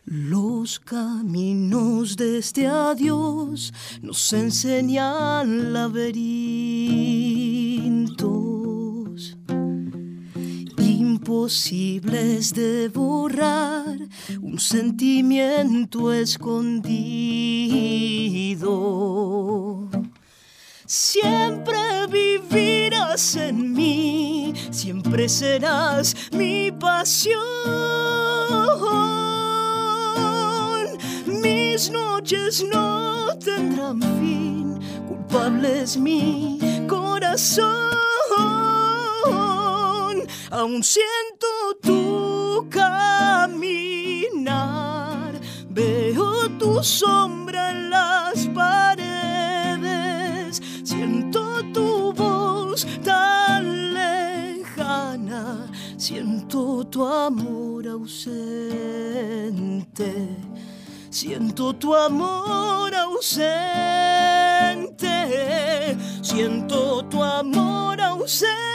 Los caminos de este adiós nos enseñan laberintos imposibles de borrar, un sentimiento escondido. Siempre vivirás en mí, siempre serás mi pasión. Mis noches no tendrán fin, culpable es mi corazón. Aún siento tu caminar, veo tu sombra en las paredes, siento tu voz tan lejana, siento tu amor ausente. Siento tu amor ausente, siento tu amor ausente.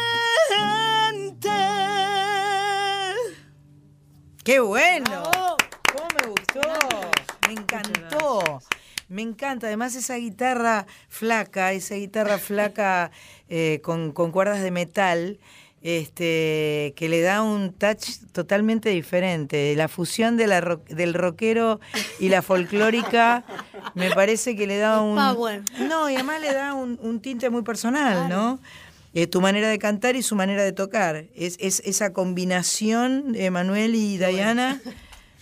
¡Qué bueno! ¿Cómo me gustó? Me encantó. Me encanta. Además, esa guitarra flaca, esa guitarra flaca eh, con, con cuerdas de metal, este, que le da un touch totalmente diferente. La fusión de la ro- del rockero y la folclórica me parece que le da un. power. No, y además le da un, un tinte muy personal, ¿no? Eh, tu manera de cantar y su manera de tocar. Es, es esa combinación, Emanuel y Diana.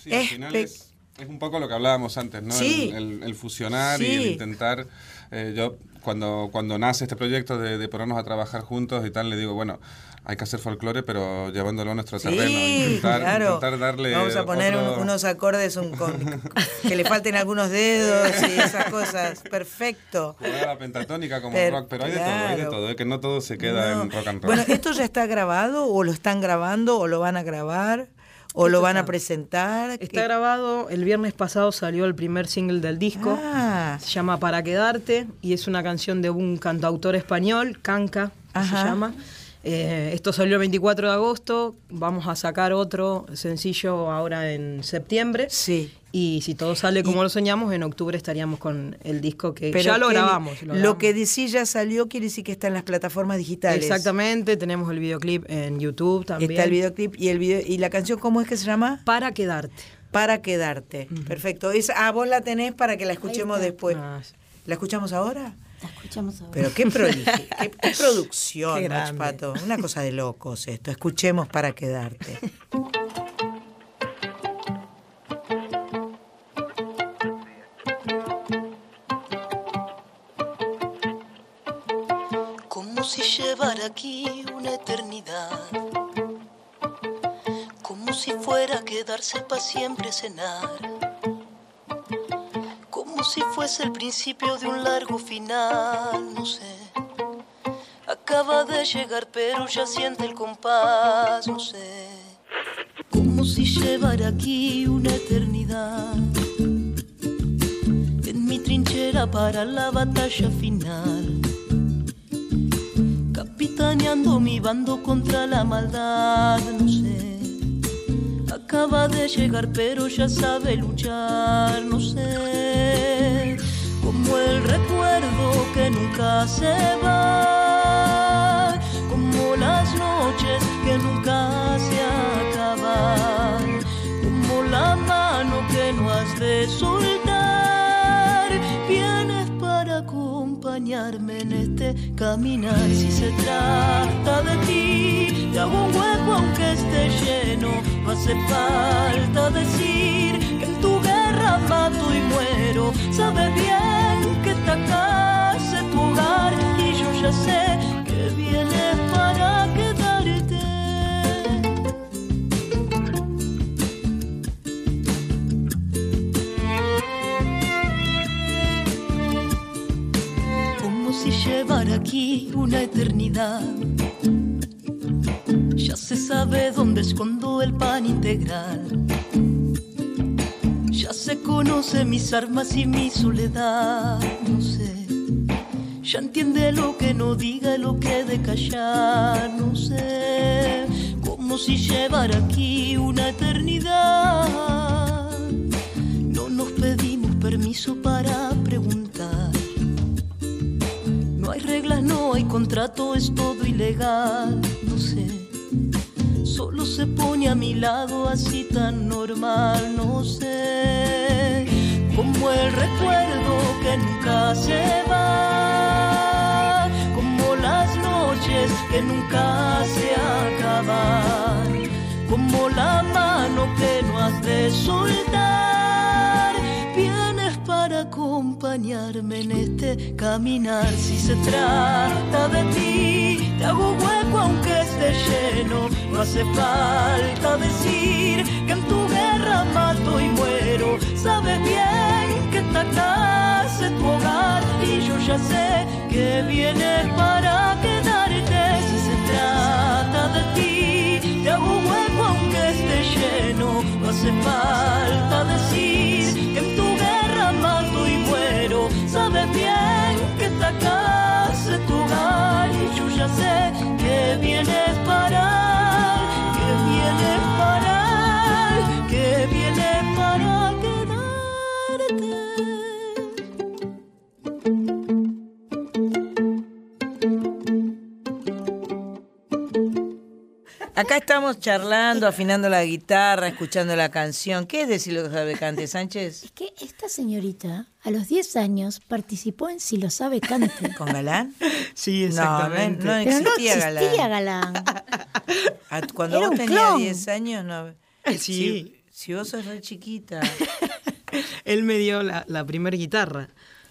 Sí, al final es, es un poco lo que hablábamos antes, ¿no? Sí. El, el- el fusionar y Sí. el intentar eh, yo cuando, cuando nace este proyecto de, de ponernos a trabajar juntos y tal, le digo, bueno, hay que hacer folclore, pero llevándolo a nuestro terreno. Intentar, claro. intentar darle. Vamos a poner un- unos acordes un- con- que le falten algunos dedos y esas cosas. Perfecto. Jugar a la pentatónica como rock, pero hay de todo, hay de todo, eh, que no todo se queda No. en rock and roll. Bueno, ¿esto ya está grabado o lo están grabando o lo van a grabar o lo van a presentar? Está ¿Qué- grabado, el viernes pasado salió el primer single del disco. Ah, Se llama Para Quedarte y es una canción de un cantautor español, Canca, que se llama. Eh, esto salió el 24 de agosto, vamos a sacar otro sencillo ahora en septiembre. sí. Y si todo sale como lo soñamos, en octubre estaríamos con el disco que Pero ya lo que grabamos. Lo, grabamos. que decís ya salió quiere decir que está en las plataformas digitales. Exactamente, tenemos el videoclip en YouTube también. Está el videoclip y el video y la canción ¿cómo es que se llama? Para Quedarte. Para quedarte. Perfecto. Es, ah, vos la tenés para que la escuchemos después. Ah, ¿La escuchamos ahora? La escuchamos ahora. Pero qué, proligi- qué, qué producción, Qué. Machpato. Una cosa de locos esto. Escuchemos para quedarte. como si llevara aquí una eternidad, como si fuera a quedarse para siempre cenar, como si fuese el principio de un largo final, no sé. Acaba de llegar pero ya siente el compás, no sé. Como si llevara aquí una eternidad en mi trinchera para la batalla final capitaneando mi bando contra la maldad, no sé. Acaba de llegar, pero ya sabe luchar, no sé. Como el recuerdo que nunca se va, como las noches que nunca se acaban, como la mano que no has de soltar. Acompañarme en este caminar. Si se trata de ti, te hago un hueco aunque esté lleno. No hace falta decir que en tu guerra mato y muero. Sabes bien que esta casa es tu hogar y yo ya sé que vienes para quedarte. Llevara aquí una eternidad. Ya se sabe dónde escondo el pan integral. Ya se conoce mis armas y mi soledad. No sé. Ya entiende lo que no diga y lo que de callar. No sé. Como si llevara aquí una eternidad. No nos pedimos permiso para preguntar. No hay contrato, es todo ilegal, no sé. Solo se pone a mi lado así tan normal, no sé. Como el recuerdo que nunca se va, como las noches que nunca se acaban, como la mano que no has de soltar. Acompañarme en este caminar. Si se trata de ti, te hago hueco aunque esté lleno. No hace falta decir que en tu guerra mato y muero. Sabes bien que esta casa es tu hogar y yo ya sé que vienes para quedarte. Si se trata de ti, te hago hueco aunque esté lleno. No hace falta decir Sabes bien que esta casa es tu hogar y yo ya sé que vienes para, Acá estamos charlando, afinando la guitarra, escuchando la canción. ¿Qué es de Si lo sabe cante, Sánchez? Es que esta señorita a los 10 años participó en Si lo sabe cante. ¿Con Galán? Sí, No, exactamente. no, no Pero no existía existía Galán. Galán. Ah, Cuando Era vos tenías clon. 10 años, no. Sí. Si, si vos sos re chiquita. Él me dio la, la primera guitarra.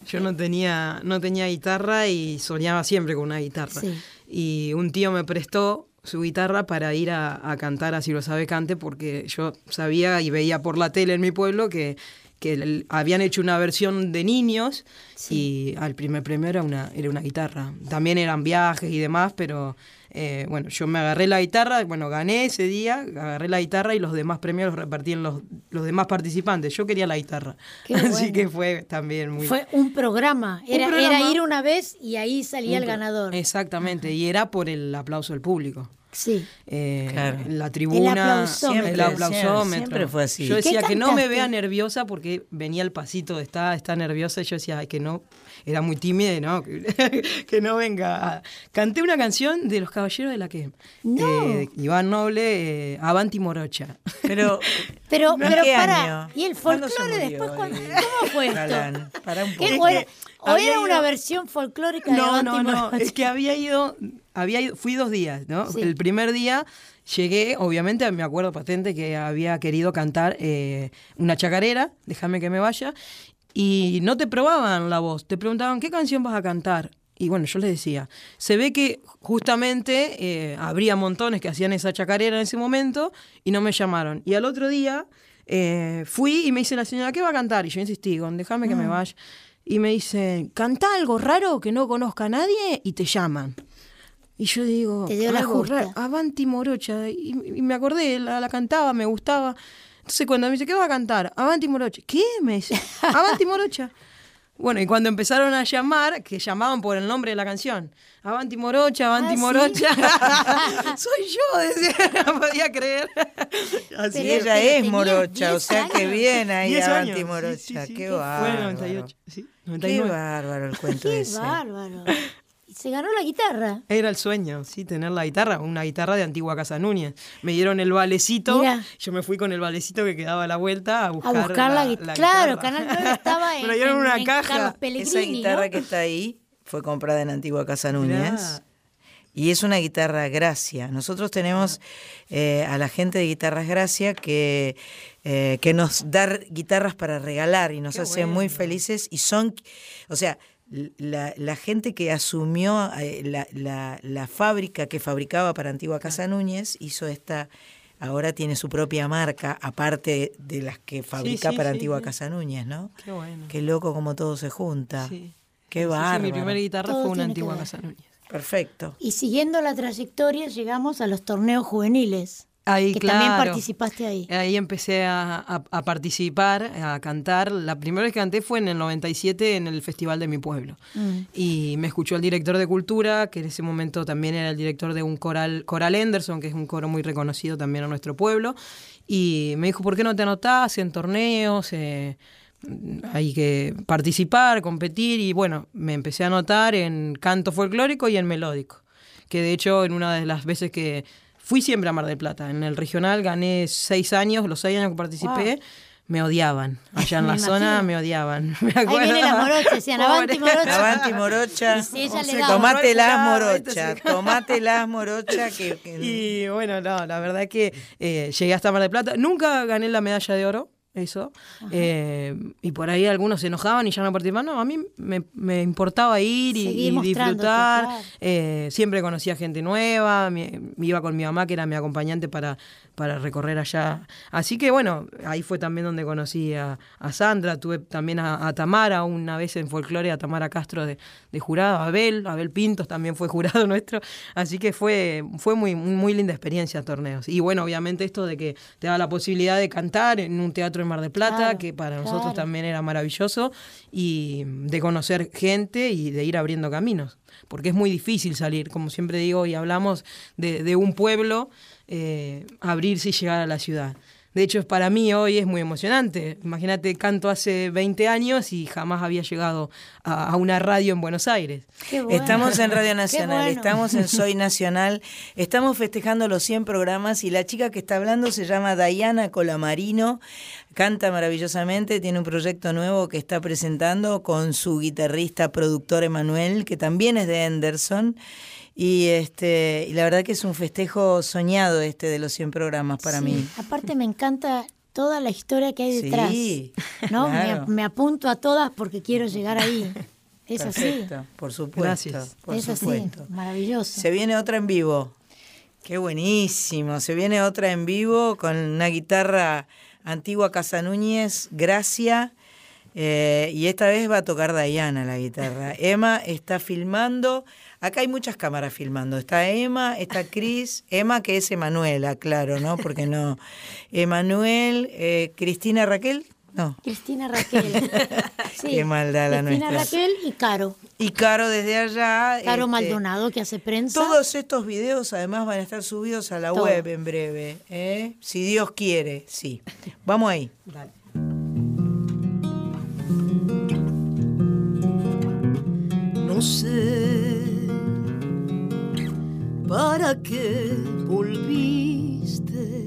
Yo no tenía, no tenía guitarra y soñaba siempre con una guitarra. Sí. Y un tío me prestó su guitarra para ir a, a cantar a Si lo sabe cante porque yo sabía y veía por la tele en mi pueblo que, que el- habían hecho una versión de niños y al primer premio era una, era una guitarra. También eran viajes y demás, pero eh, bueno, yo me agarré la guitarra, bueno, gané ese día, agarré la guitarra y los demás premios los repartí en los, los demás participantes. Yo quería la guitarra. Qué Así bueno. que fue también muy... Fue un programa. Un Era, programa. era ir una vez y ahí salía el Un ganador. Exactamente, y era por el aplauso del público. Sí. Eh, Claro. La tribuna, aplausómetro. el aplausómetro. Siempre fue así. Yo ¿Qué decía que no me vea nerviosa porque venía el pasito de está, está nerviosa y yo decía "Ay, que no, era muy tímida no, que, no venga. Canté una canción de los Caballeros de la que No. Iván Noble, eh, Avanti Morocha. Pero, Pero, ¿en pero para. año? ¿Y el ¿Cuándo se folclore después? eh, ¿Cómo fue esto? Galán? Pará un poco. ¿Qué, o era, o había era una versión folclórica de No, Avanti no, no. Morocha? Es que había ido, había ido, fui dos días, ¿no? Sí. El primer día llegué, obviamente me acuerdo patente que había querido cantar eh, una chacarera, déjame que me vaya, y no te probaban la voz, te preguntaban qué canción vas a cantar. Y bueno, yo les decía, se ve que justamente eh, habría montones que hacían esa chacarera en ese momento y no me llamaron. Y al otro día eh, fui y me dice la señora, ¿qué va a cantar? Y yo insistí, con déjame que me vaya. Y me dice, canta algo raro que no conozca a nadie y te llaman. Y yo digo, Te dio la algo justa. raro, Avanti Morocha. Y, y me acordé, la, la cantaba, me gustaba. Entonces cuando me dice, ¿qué va a cantar? Avanti Morocha. ¿Qué? Me dice, Avanti Morocha. Bueno, y cuando empezaron a llamar, que llamaban por el nombre de la canción, Avanti Morocha, Avanti Ah, ¿sí? Morocha, soy yo, decía, no podía creer. Así Pero- ella pero es morocha, o 10 sea que años. bien ahí 10 Avanti años, Morocha. sí, sí, sí. Qué Fue bárbaro. en el 98, sí, Qué 99. bárbaro el cuento Qué ese. bárbaro. Se ganó la guitarra. Era el sueño, sí, tener la guitarra, una guitarra de antigua Casa Núñez. Me dieron el valecito, yo me fui con el valecito que quedaba a la vuelta a A buscar, buscar la, guitarra. Claro, guitarra. Canal 9 estaba en, Me dieron en- una en caja. Carlos Pellegrini, Esa guitarra ¿no? que está ahí fue comprada en Antigua Casa Núñez. Mirá. Y es una guitarra Gracia. Nosotros tenemos eh, a la gente de Guitarras Gracia que, eh, que nos da guitarras para regalar y nos Qué hace muy felices. Y son, o sea, la, la gente que asumió eh, la, la- la fábrica que fabricaba para Antigua Casa Núñez hizo esta. Ahora tiene su propia marca, aparte de las que fabrica sí, para sí, Antigua sí. Casa Núñez, ¿no? Qué bueno. Qué loco como todo se junta. Sí. Qué Sí, sí, bárbaro. mi primera guitarra Todo fue una antigua. Casa Núñez. Perfecto. Y siguiendo la trayectoria llegamos a los torneos juveniles. Ahí, que claro. también participaste ahí. Ahí empecé a, a- a participar, a cantar. La primera vez que canté fue en el 97 en el Festival de mi pueblo. Mm. Y me escuchó el director de cultura, que en ese momento también era el director de un coral, Coral Henderson, que es un coro muy reconocido también en nuestro pueblo. Y me dijo, ¿por qué no te anotás en torneos? Eh, hay que participar, competir. Y bueno, me empecé a anotar en canto folclórico y en melódico. Que de hecho, en una de las veces que fui siempre a Mar del Plata, en el regional gané seis años, los seis años que participé. Me odiaban. Allá en Me la zona me odiaban. Me Ahí acuerdo. viene la morocha, decían, avanti morocha. Avanti morocha. Si. Tomate las Bravo, morocha, se- tomate las morocha que, que- Y bueno, no, la verdad es que eh, llegué hasta Mar del Plata. Nunca gané la medalla de oro, eso. Eh, y por ahí algunos se enojaban y ya no participaban. No, a mí me, me importaba ir y, disfrutar. claro. Eh, siempre conocía gente nueva. Me, me iba con mi mamá, que era mi acompañante para, para recorrer allá. Así que bueno, ahí fue también donde conocí a, a Sandra. Tuve también a, a Tamara, una vez en folclore, a Tamara Castro de, de jurado. A Abel, Abel Pintos también fue jurado nuestro. Así que fue, fue muy, muy linda experiencia torneos. Y bueno, obviamente esto de que te da la posibilidad de cantar en un teatro en Mar del Plata, Claro, que para nosotros claro. también era maravilloso, y de conocer gente y de ir abriendo caminos. Porque es muy difícil salir, como siempre digo y hablamos, de, de un pueblo, eh, abrirse y llegar a la ciudad. De hecho, para mí hoy es muy emocionante. Imagínate, canto hace 20 años y jamás había llegado a, a una radio en Buenos Aires. Qué bueno. Estamos en Radio Nacional, bueno. estamos en Soy Nacional, estamos festejando los 100 programas y la chica que está hablando se llama Dayana Colamarino, canta maravillosamente, tiene un proyecto nuevo que está presentando con su guitarrista, productor Emanuel, que también es de Henderson. Y, este, y la verdad que es un festejo soñado este de los 100 programas para Sí, mí. Aparte me encanta toda la historia que hay detrás. Sí, ¿no? Me- claro. me, apunto a todas porque quiero llegar ahí. Es así. Perfecto, por supuesto. Gracias. Por es así. Maravilloso. Se viene otra en vivo. Qué buenísimo. Se viene otra en vivo con una guitarra antigua Casa Núñez, Gracia. eh, y esta vez va a tocar Diana la guitarra. Emma está filmando. Acá hay muchas cámaras filmando. Está Emma, está Cris. Emma, que es Emanuela, claro, ¿no? Porque no. Emanuel, eh, Cristina Raquel. No. Cristina Raquel. Sí. Qué maldad la Cristina nuestra. Raquel y Caro. Y Caro desde allá. Caro este, Maldonado que hace prensa. Todos estos videos además van a estar subidos a la Todo. web en breve, ¿eh? si Dios quiere, sí. Vamos ahí. Dale. No sé para qué volviste.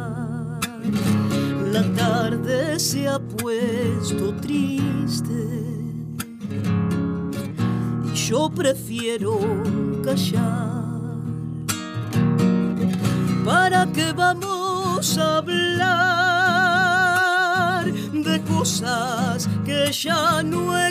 La tarde se ha puesto triste y yo prefiero callar. ¿Para qué vamos a hablar de cosas que ya no existen?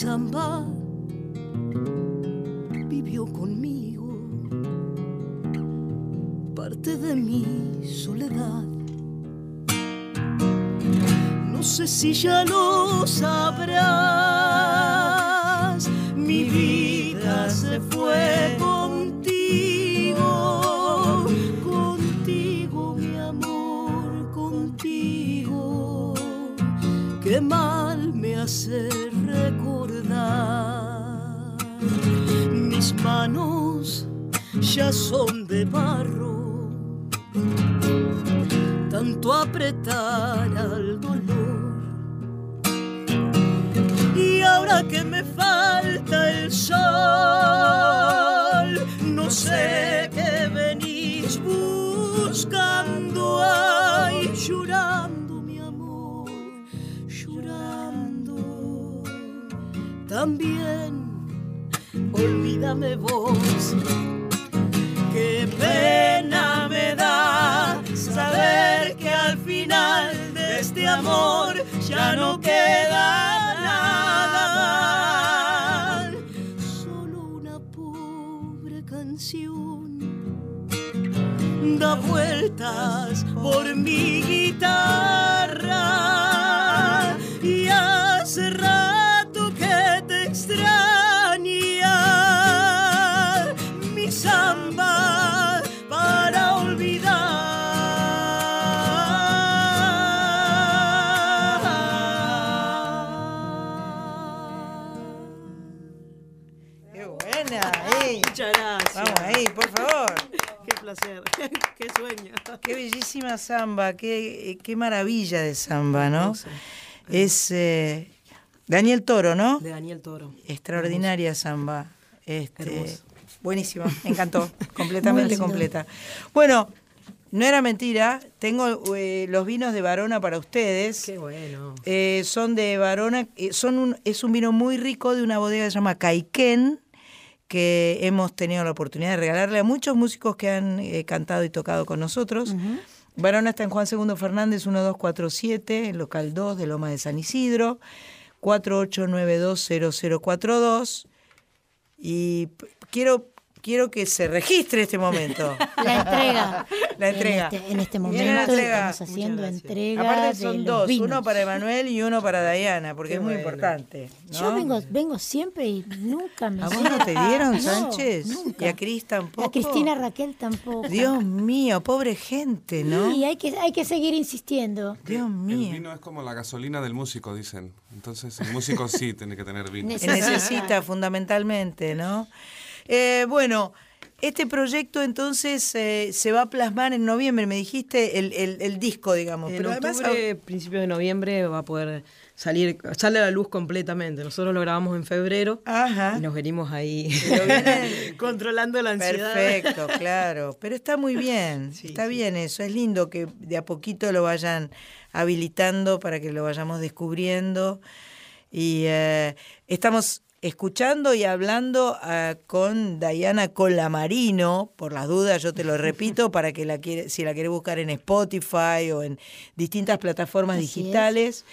samba vivió conmigo parte de mi soledad no sé si ya lo sabrás. Mi vida se fue contigo, contigo, mi amor, contigo. Qué mal me hace manos ya son de barro tanto apretar al dolor. Y ahora que me falta el sol, no sé qué venís buscando, ay, llorando, mi amor, llorando. También, olvídame vos Qué pena me da saber que al final de este amor ya no queda nada. Solo una pobre canción da vueltas por mi guitarra placer, qué sueño. Qué bellísima samba, qué, qué maravilla de samba, ¿no? Hermosa. Es eh, Daniel Toro, ¿no? De Daniel Toro. Extraordinaria samba. Este, buenísima, me encantó, completamente completa. Bueno, no era mentira, tengo eh, los vinos de Varona para ustedes. Qué bueno. Eh, son de Varona, eh, son un, es un vino muy rico de una bodega que se llama Caiquén, que hemos tenido la oportunidad de regalarle a muchos músicos que han eh, cantado y tocado con nosotros. Barona está en Juan Segundo Fernández 1247, local 2 de Loma de San Isidro, 48920042. Y quiero, quiero que se registre este momento. La entrega. La entrega. En este, en este momento entrega. estamos haciendo entrega. Aparte de son los dos, vinos. uno para Emanuel y uno para Diana, porque Qué es muy bueno. importante. ¿no? Yo vengo, vengo siempre y nunca me ¿A vos no te dieron, No, Sánchez? nunca. ¿Y a Cris tampoco? A Cristina Raquel tampoco. Dios mío, pobre gente, ¿no? Y hay que, hay que seguir insistiendo. Dios El mío. vino es como la gasolina del músico, dicen. Entonces el músico sí tiene que tener vino. Necesita. necesita fundamentalmente, ¿no? Eh, bueno, este proyecto entonces eh, se va a plasmar en noviembre, me dijiste, el, el- el disco, digamos. En pero además octubre, principios de noviembre, va a poder salir, sale a la luz completamente. Nosotros lo grabamos en febrero Ajá. y nos venimos ahí controlando la ansiedad. Perfecto, claro. Pero está muy bien, Sí, está sí. bien eso. Es lindo que de a poquito lo vayan habilitando para que lo vayamos descubriendo. Y eh, estamos escuchando y hablando ah, con Diana Colamarino, por las dudas yo te lo repito, para que la quiere, si la querés buscar en Spotify o en distintas plataformas Así digitales,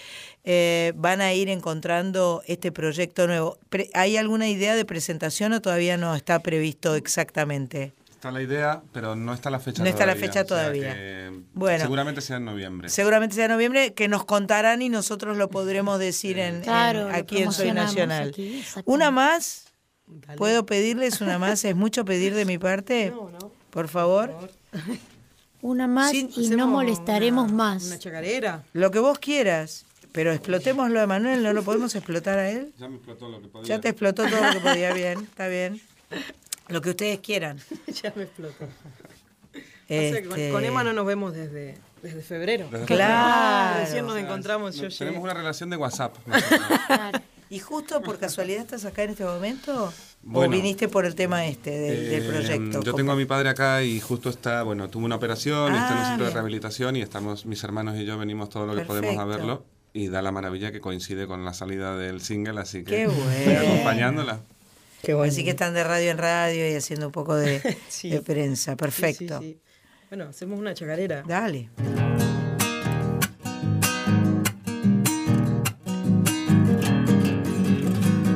eh, van a ir encontrando este proyecto nuevo. ¿Hay alguna idea de presentación o todavía no está previsto exactamente? Está la idea, pero no está la fecha No está la todavía. fecha o sea todavía. que Bueno. Seguramente sea en noviembre. Seguramente sea en noviembre, que nos contarán y nosotros lo podremos decir en, Claro, aquí en Soy Nacional. aquí, una más, Dale. ¿puedo pedirles una más? ¿Es mucho pedir de mi parte? No, no. Por favor. Una más Sí, y no molestaremos una- más. Una chacarera. Lo que vos quieras. Pero explotémoslo a Manuel, ¿no lo podemos explotar a él? Ya me explotó lo que podía. Ya te explotó todo lo que podía, bien, está bien. Lo que ustedes quieran. ya me explotó. O sea con, Este, con Emma no nos vemos desde, desde febrero. Desde Claro. Recién nos encontramos. No, Yo tenemos llegué. una relación de WhatsApp. nosotros. ¿Y justo por casualidad estás acá en este momento? ¿O Bueno. viniste por el tema este del, del Eh, proyecto? Yo ¿Cómo? tengo a mi padre acá y justo está, bueno, tuvo una operación y está en un Ah, centro de bien. rehabilitación y estamos, mis hermanos y yo venimos todo lo que podemos a Perfecto. verlo y da la maravilla que coincide con la salida del single, así que Qué estoy bueno. acompañándola. Qué bueno. Así que están de radio en radio y haciendo un poco de, Sí. de prensa. Sí, sí, Perfecto. sí. Bueno, hacemos una chacarera. Dale.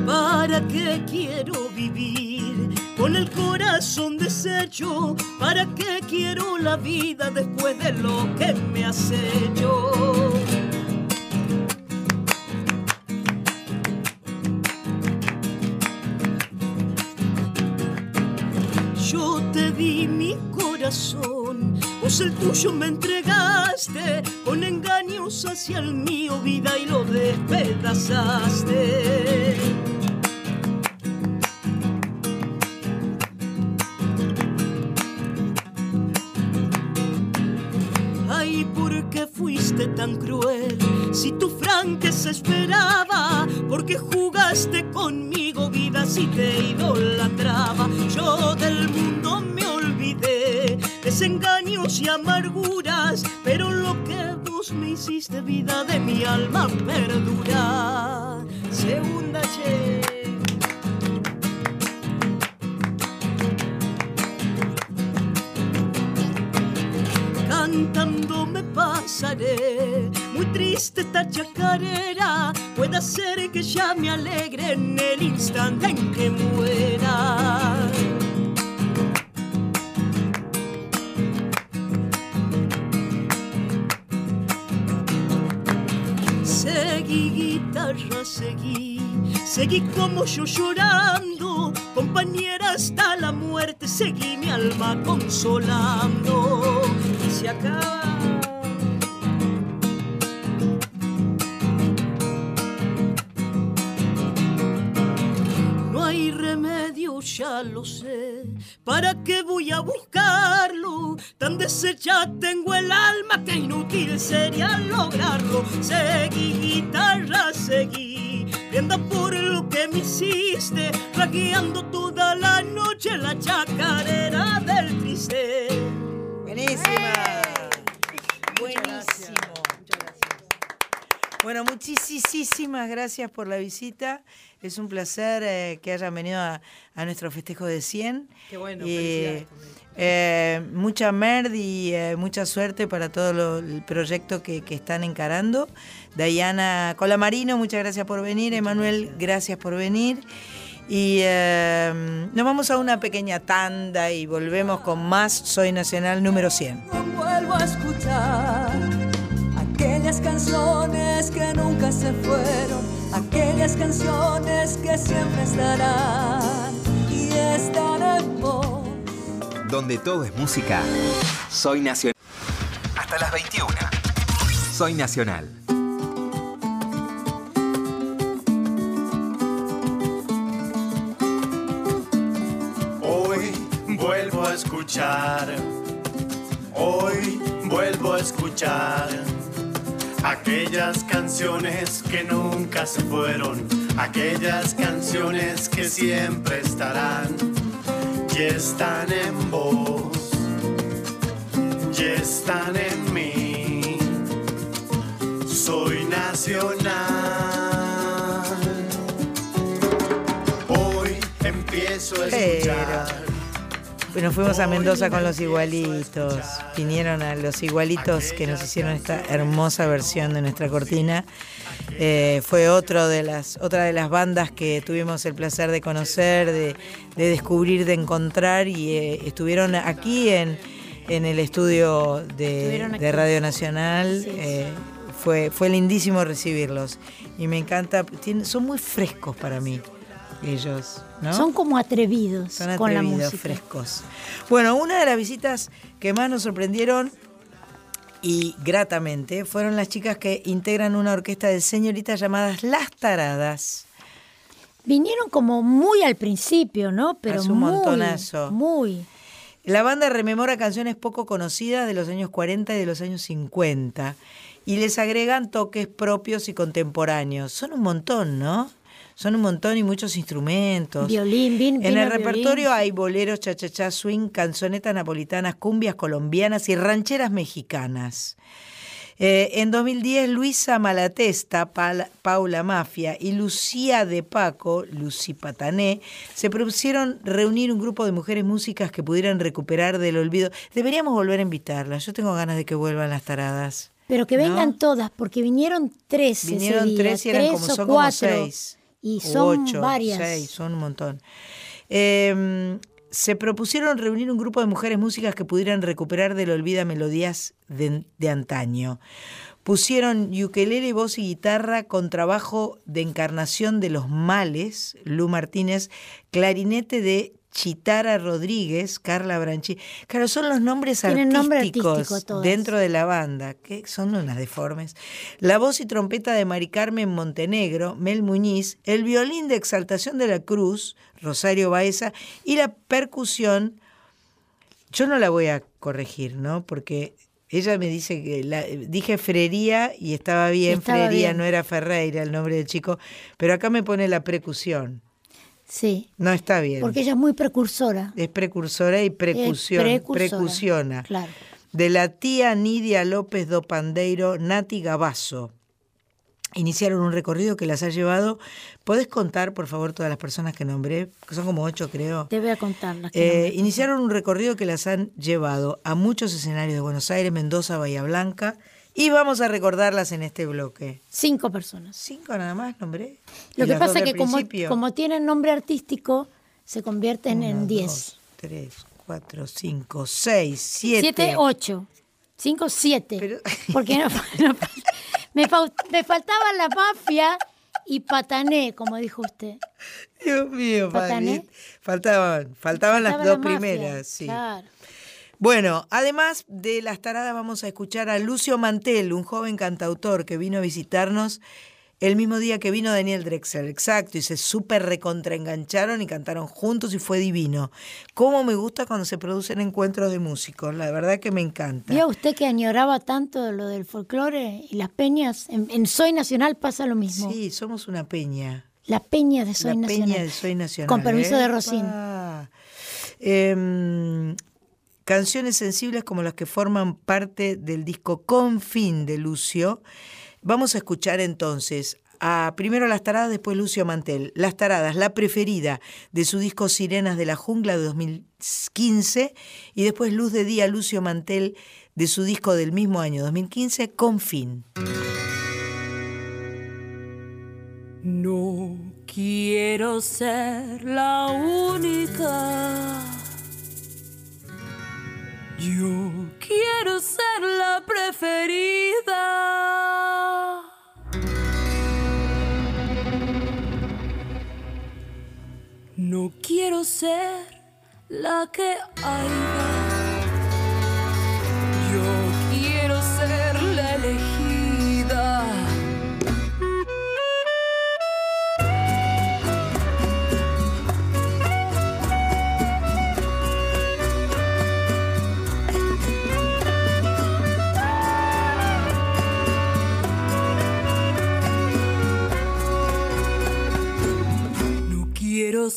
¿Para qué quiero vivir con el corazón deshecho? ¿Para qué quiero la vida después de lo que me has hecho? Corazón, vos el tuyo me entregaste, con engaños hacia el mío vida y lo despedazaste. Ay, ¿por qué fuiste tan cruel? Si tu franqueza esperaba, porque jugaste conmigo vida si te idolatraba. Yo del mundo desengaños y amarguras, pero lo que vos me hiciste vida de mi alma perdura. Segunda che. cantando me pasaré. Muy triste esta chacarera, puede ser que ya me alegre en el instante en que muera. Seguí, seguí como yo llorando, compañera hasta la muerte, seguí mi alma consolando. Y se. Ya lo sé. ¿Para qué voy a buscarlo? Tan deshecha tengo el alma que inútil sería lograrlo. Seguí, guitarra, seguí. Viendo por lo que me hiciste, ragueando toda la noche la chacarera del triste. Buenísima. Buenísimo. Bueno, muchísimas muchísimas gracias por la visita. Es un placer eh, que hayan venido a, a nuestro festejo de 100. Qué bueno, Y, felicidades. eh, mucha merd y eh, mucha suerte para todo lo- el proyecto que, que están encarando. Diana Colamarino, muchas gracias por venir. Emanuel, gracias por venir. Y eh, nos vamos a una pequeña tanda y volvemos con más Soy Nacional número 100. vuelvo a escuchar aquellas canciones que nunca se fueron, aquellas canciones que siempre estarán y vos. Donde todo es música, Soy Nacional. Hasta las 21. Soy Nacional. Hoy vuelvo a escuchar, hoy vuelvo a escuchar aquellas canciones que nunca se fueron, aquellas canciones que siempre estarán y están en vos, y están en mí. Soy nacional. Hoy empiezo a escuchar. Bueno, fuimos a Mendoza con los igualitos. Vinieron a los igualitos que nos hicieron esta hermosa versión de nuestra cortina. Eh, fue otro de las, otra de las bandas que tuvimos el placer de conocer, de, de descubrir, de encontrar y eh, estuvieron aquí en, en el estudio de, Radio Nacional. Eh, fue, fue lindísimo recibirlos y me encanta, tienen- son muy frescos para mí ellos. ¿No? Son como atrevidos Son con la atrevidos, música. frescos. Bueno, una de las visitas que más nos sorprendieron y gratamente fueron las chicas que integran una orquesta de señoritas llamadas Las Taradas. Vinieron como muy al principio, ¿no? Pero Hace un muy, montonazo. Muy. La banda rememora canciones poco conocidas de los años 40 y de los años 50 y les agregan toques propios y contemporáneos. Son un montón, ¿no? Son un montón y muchos instrumentos. Violín, vin- En el violín. repertorio hay boleros, cha-cha-cha, swing, canzonetas napolitanas, cumbias colombianas y rancheras mexicanas. Eh, en 2010, Luisa Malatesta, Pal- Paula Mafia y Lucía de Paco, Lucy Patané, se propusieron reunir un grupo de mujeres músicas que pudieran recuperar del olvido. Deberíamos volver a invitarlas. Yo tengo ganas de que vuelvan las taradas. Pero que ¿No? vengan todas, porque vinieron tres ese Vinieron día, tres y eran como, son como seis. Y son ocho, varias. Seis, son un montón. Eh, se propusieron reunir un grupo de mujeres músicas que pudieran recuperar del olvida melodías de, de antaño. Pusieron ukelele, voz y guitarra con trabajo de encarnación de los males, Lu Martínez, clarinete de Chitara Rodríguez, Carla Branchi. Claro, son los nombres nombre artísticos artístico dentro de la banda, que son unas deformes. La voz y trompeta de Mari Carmen Montenegro, Mel Muñiz, el violín de Exaltación de la Cruz, Rosario Baeza, y la percusión, yo no la voy a corregir, ¿no? Porque ella me dice que la, dije Frería y estaba bien, Estaba Frería, bien. no era Ferreira el nombre del chico, pero acá me pone la percusión. Sí, No está bien. porque ella es muy precursora. Es precursora y precusión, precursora, precusiona. claro. De la tía Nidia López do Pandeiro, Nati Gabazo. Iniciaron un recorrido que las ha llevado. ¿Podés contar, por favor, todas las personas que nombré? Que son como ocho, creo. Te voy a contar las que Eh, iniciaron un recorrido que las han llevado a muchos escenarios de Buenos Aires, Mendoza, Bahía Blanca. Y vamos a recordarlas en este bloque. Cinco personas. Cinco nada más nombré. Lo ¿Y que pasa es que como, como tienen nombre artístico, se convierten en diez. dos, tres, cuatro, cinco, seis, siete. Siete, ocho. Cinco, siete. Porque no, no- me, me faltaba la mafia y patané, como dijo usted. Dios mío, Patané. Faltaban, faltaban las dos la primeras, sí. Claro. Bueno, además de las taradas vamos a escuchar a Lucio Mantel, un joven cantautor que vino a visitarnos el mismo día que vino Daniel Drexler, exacto, y se súper recontraengancharon y cantaron juntos y fue divino. Cómo me gusta cuando se producen encuentros de músicos, la verdad que me encanta. ¿Vio usted que añoraba tanto lo del folclore y las peñas? En, en Soy Nacional pasa lo mismo. Sí, somos una peña. La peña de Soy la Nacional. peña de Soy Nacional. Con permiso de Epa. Rosín canciones sensibles como las que forman parte del disco Confín de Lucio. Vamos a escuchar entonces a primero Las Taradas, después Lucio Mantel. Las Taradas, la preferida de su disco Sirenas de la Jungla de 2015 y después Luz de Día, Lucio Mantel de su disco del mismo año 2015, Confín. No quiero ser la única yo quiero ser la preferida. No quiero ser la que hay.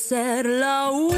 ser la única.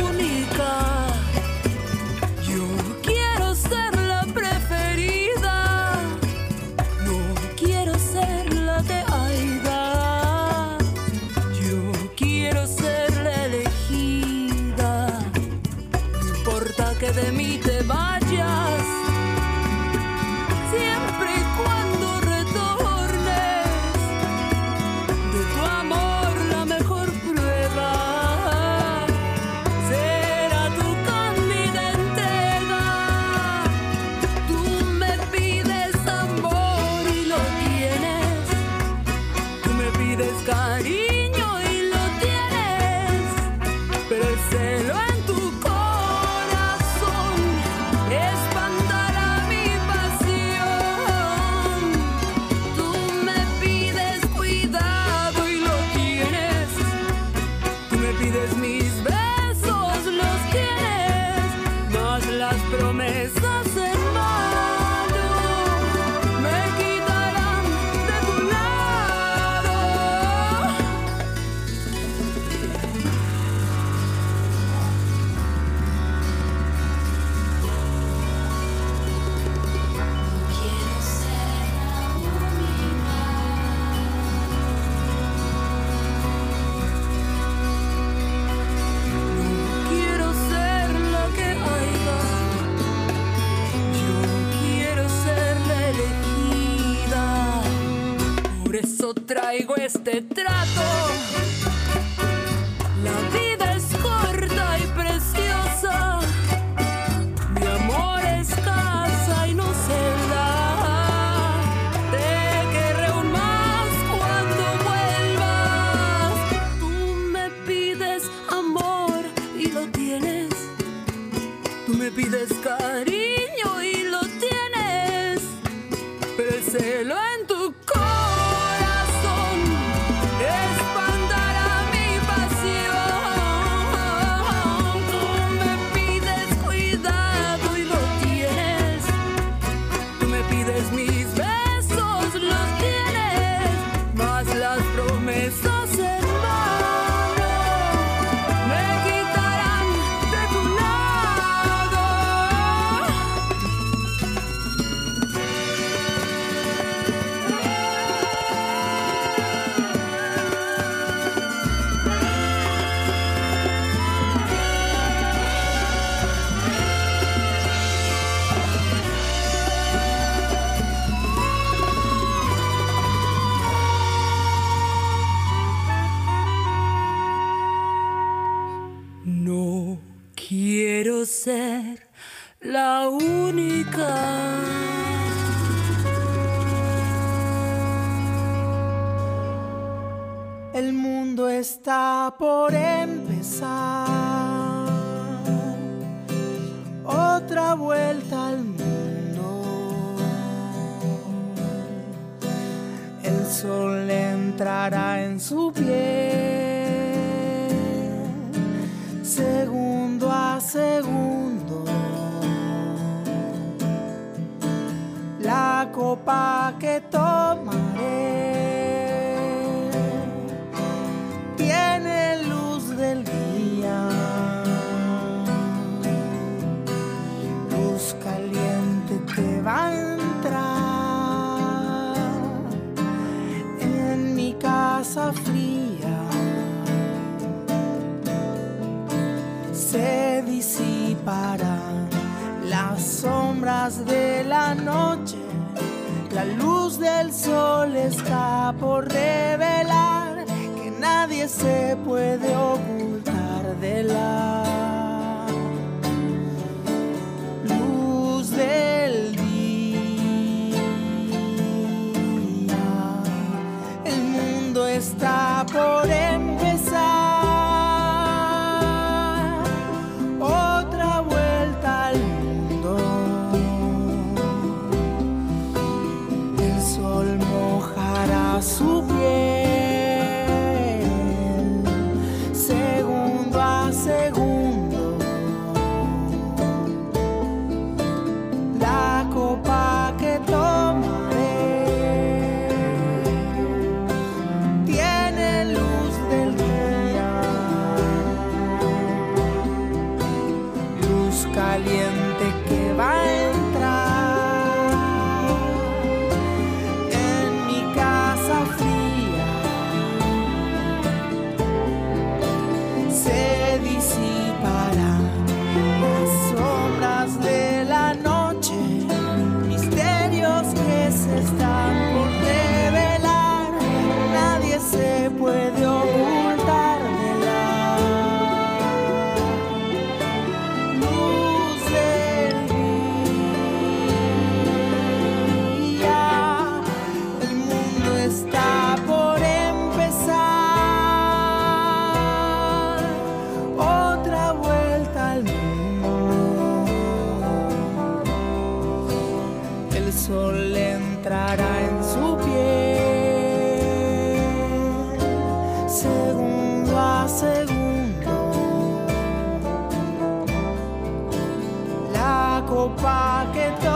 La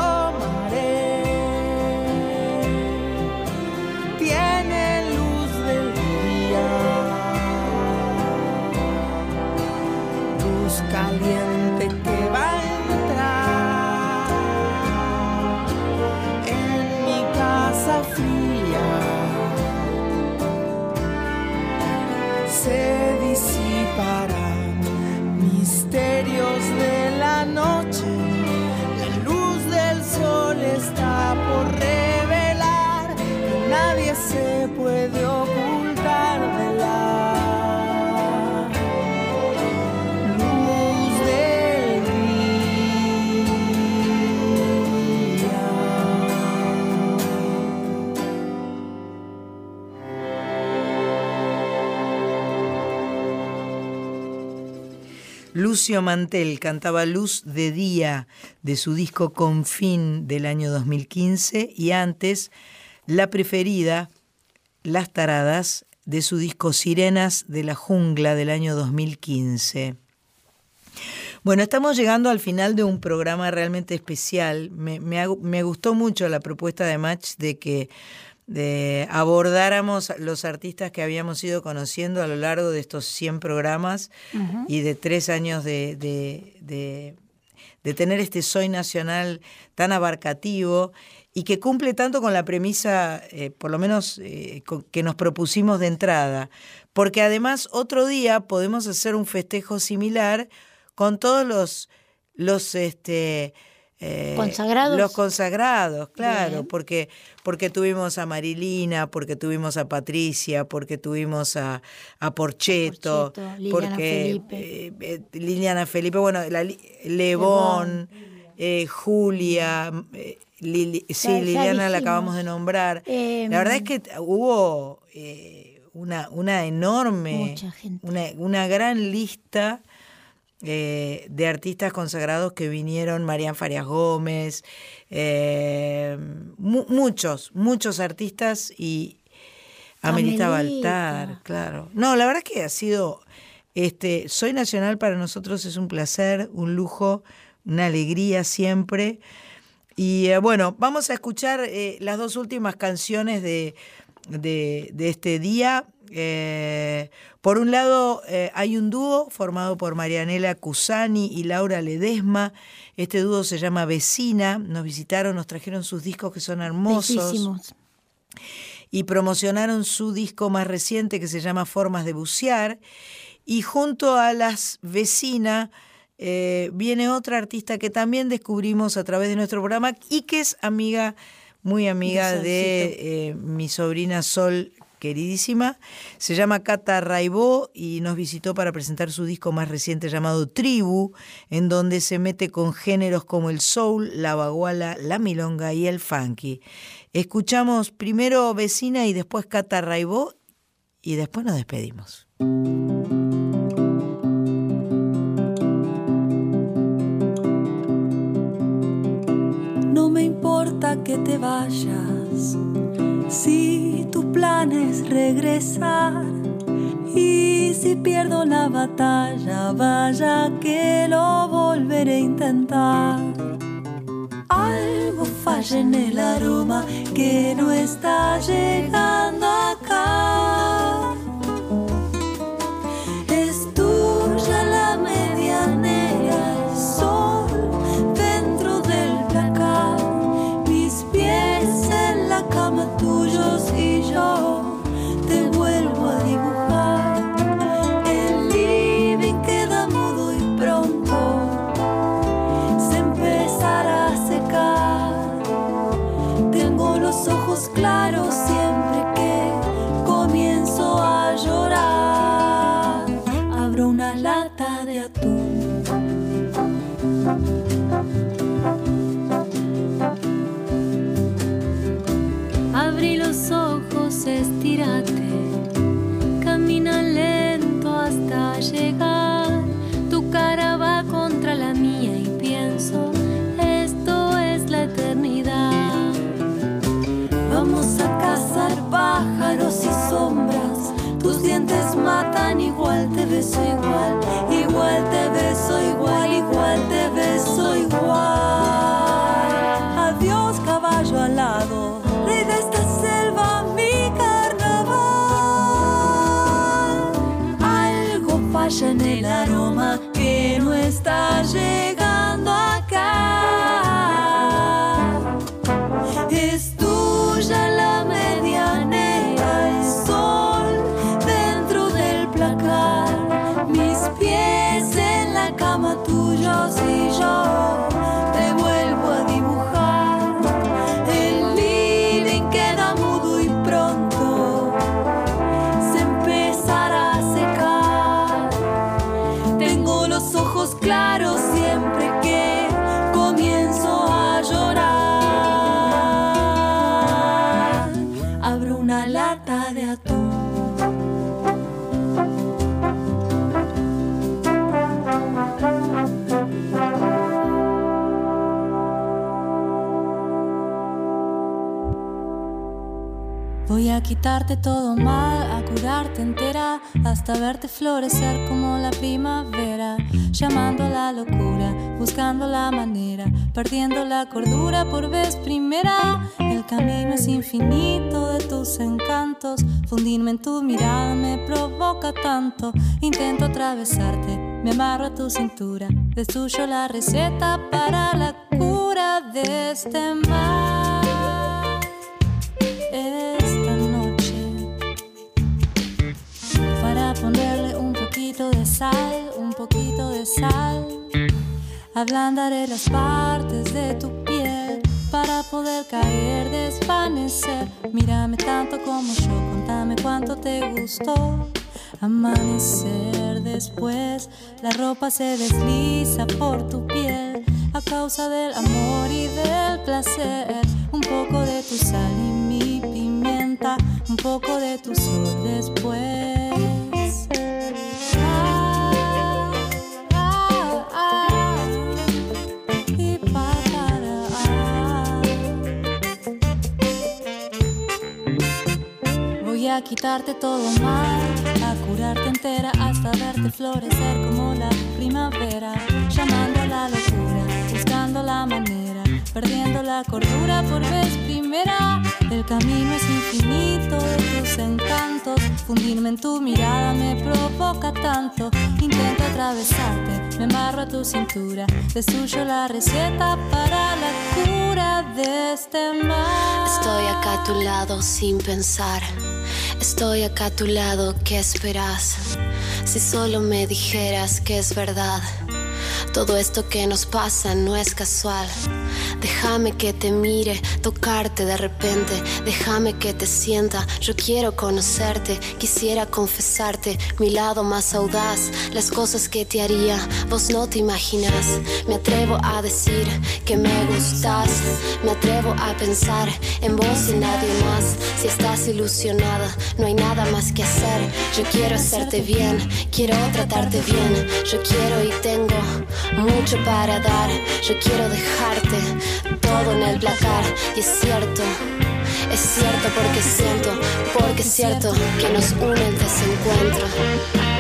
Lucio Mantel cantaba Luz de Día de su disco Confín del año 2015 y antes La Preferida, Las Taradas de su disco Sirenas de la Jungla del año 2015. Bueno, estamos llegando al final de un programa realmente especial. Me, me me gustó mucho la propuesta de Match de que de abordáramos los artistas que habíamos ido conociendo a lo largo de estos 100 programas y de tres años de, de- de- de tener este Soy Nacional tan abarcativo y que cumple tanto con la premisa, eh, por lo menos eh, con- que nos propusimos de entrada, porque además otro día podemos hacer un festejo similar con todos los, los este, eh, ¿Consagrados? Los consagrados, claro, Bien. porque, porque tuvimos a Marilina, porque tuvimos a Patricia, porque tuvimos a, a Porcheto, Porcheto, Liliana porque Felipe. eh, eh, Liliana Felipe, bueno, la, Lebón, eh, Julia, Lili- sí, Ya- ya Liliana la acabamos de nombrar. Em, la verdad es que t- hubo eh, una, una enorme, Mucha gente. Una, una gran lista eh, de artistas consagrados que vinieron, Marian Farias Gómez, eh, mu- muchos, muchos artistas y Amelita Amelita. Baltar, claro. No, la verdad es que ha sido, este, Soy Nacional para nosotros es un placer, un lujo, una alegría siempre. Y eh, bueno, vamos a escuchar las dos últimas canciones de, de, de este día. Eh, por un lado, eh, hay un dúo formado por Marianela Cusani y Laura Ledesma. Este dúo se llama Vecina. Nos visitaron, nos trajeron sus discos que son hermosos. Bellísimos. y promocionaron su disco más reciente que se llama Formas de Bucear. Y junto a las vecinas eh, viene otra artista que también descubrimos a través de nuestro programa y que es amiga, muy amiga de eh, mi sobrina Sol queridísima. Se llama Cata Raibó y nos visitó para presentar su disco más reciente llamado Tribu, en donde se mete con géneros como el soul, la baguala, la milonga y el funky. Escuchamos primero Vecina y después Cata Raibó y después nos despedimos. No me importa que te vayas tu plan es regresar. Y si pierdo la batalla, vaya que lo volveré a intentar. Algo falla en el aroma que no está llegando acá. Igual te beso a quitarte todo mal, a curarte entera, hasta verte florecer como la primavera, llamando a la locura, buscando la manera, perdiendo la cordura por vez primera. El camino es infinito de tus encantos, fundirme en tu mirada me provoca tanto. Intento atravesarte, me amarro a tu cintura, destruyo la receta para la cura de este mal poquito de sal, un poquito de sal. Ablandaré las partes de tu piel para poder caer, desvanecer. Mírame tanto como yo, contame cuánto te gustó. Amanecer después, la ropa se desliza por tu piel a causa del amor y del placer. Un poco de tu sal y mi pimienta, un poco de tu sol después. A quitarte todo mal, a curarte entera hasta verte florecer como la primavera, llamando a la locura, buscando la manera, perdiendo la cordura por vez primera. El camino es infinito de tus encantos, fundirme en tu mirada me provoca tanto. Intento atravesarte, me amarro a tu cintura, destruyo la receta para la cura de este mal. Estoy acá a tu lado sin pensar. Estoy acá a tu lado, ¿qué esperas? Si solo me dijeras que es verdad. Todo esto que nos pasa no es casual. Déjame que te mire, tocarte de repente. Déjame que te sienta. Yo quiero conocerte, quisiera confesarte mi lado más audaz. Las cosas que te haría, vos no te imaginas. Me atrevo a decir que me gustas. Me atrevo a pensar en vos y nadie más. Si estás ilusionada, no hay nada más que hacer. Yo quiero hacerte bien, quiero tratarte bien. Yo quiero y tengo mucho para dar. Yo quiero dejarte todo en el placar. Y es cierto, es cierto porque siento, porque es cierto que nos une el desencuentro.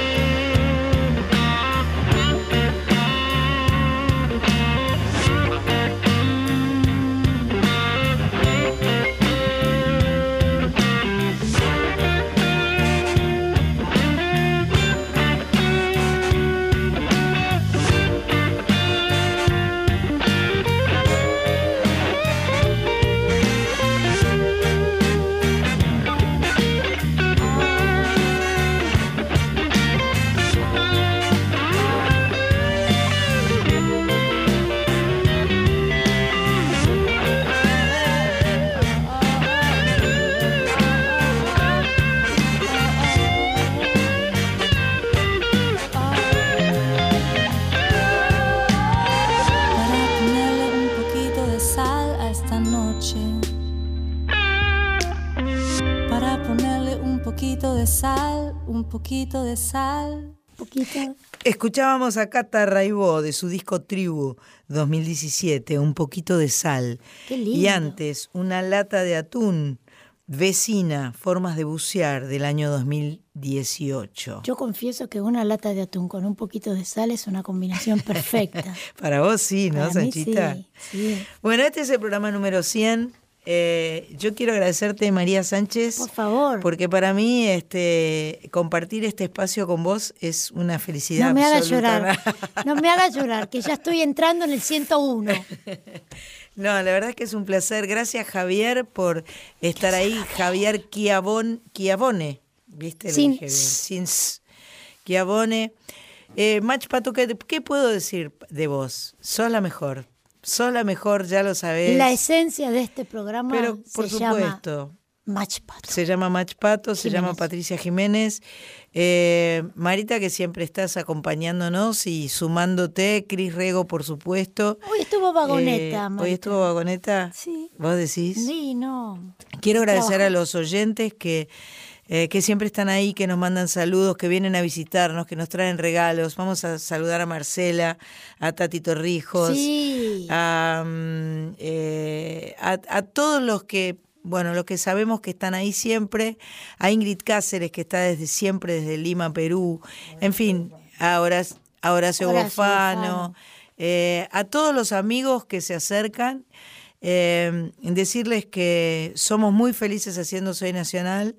Sal, un poquito de sal. Poquito. Escuchábamos a Cata Raibó de su disco Tribu 2017, Un poquito de sal. Qué lindo. Y antes, una lata de atún, vecina, formas de bucear del año 2018. Yo confieso que una lata de atún con un poquito de sal es una combinación perfecta. Para vos sí, ¿no, Para mí Sanchita? sí, sí. Bueno, este es el programa número 100. Eh, yo quiero agradecerte, María Sánchez. Por favor. Porque para mí este, compartir este espacio con vos es una felicidad. No me haga absoluta. llorar. No me haga llorar, que ya estoy entrando en el 101. No, la verdad es que es un placer. Gracias, Javier, por estar ahí. Javier Chiavon, Chiavone. ¿Viste? Sin. Sin s. Chiavone. Eh, Mach Pato, ¿qué, qué puedo decir de vos? Sos la mejor. Sos la mejor, ya lo sabés. La esencia de este programa Pero por se llama supuesto. Match Pato. Se llama Mach Pato, se llama. Patricia Jiménez. Eh, Marita, que siempre estás acompañándonos y sumándote. Cris Rego, por supuesto. Hoy estuvo vagoneta. Eh, hoy estuvo vagoneta. Sí. ¿Vos decís? Sí, no. Quiero agradecer Trabaja. a los oyentes que, eh, que siempre están ahí, que nos mandan saludos, que vienen a visitarnos, que nos traen regalos. Vamos a saludar a Marcela, a Tati Torrijos, Sí. a, mm, eh, a, a todos los que, bueno, los que sabemos que están ahí siempre, a Ingrid Cáceres, que está desde siempre, desde Lima, Perú, en fin, a Horacio, a Horacio Bofano, eh, a todos los amigos que se acercan, eh, decirles que somos muy felices haciendo Soy Nacional.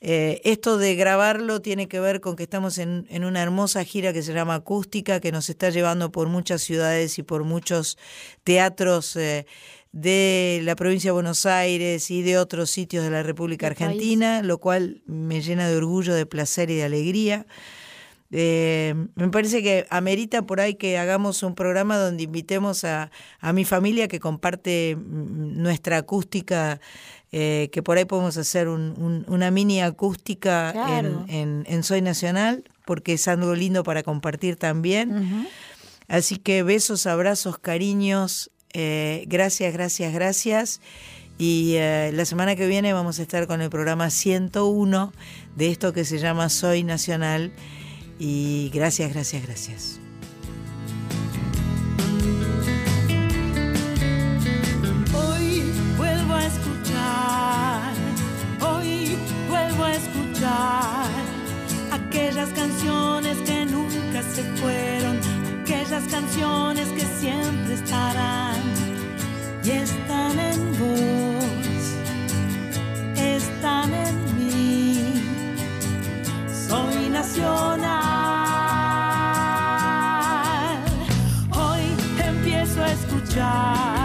Eh, esto de grabarlo tiene que ver con que estamos en, en una hermosa gira que se llama Acústica, que nos está llevando por muchas ciudades y por muchos teatros eh, de la provincia de Buenos Aires y de otros sitios de la República país. Argentina, lo cual me llena de orgullo, de placer y de alegría. Eh, me parece que amerita por ahí que hagamos un programa donde invitemos a, a mi familia que comparte mm, nuestra acústica, eh, que por ahí podemos hacer un- un- una mini acústica Claro. en, en- en Soy Nacional, porque es algo lindo para compartir también. Así que besos, abrazos, cariños, eh, gracias, gracias, gracias. Y eh, la semana que viene vamos a estar con el programa 101 de esto que se llama Soy Nacional. Y gracias, gracias, gracias. Hoy vuelvo a escuchar, hoy vuelvo a escuchar aquellas canciones que nunca se fueron, aquellas canciones que siempre estarán y están en vos, están en vos nacional. Hoy empiezo a escuchar.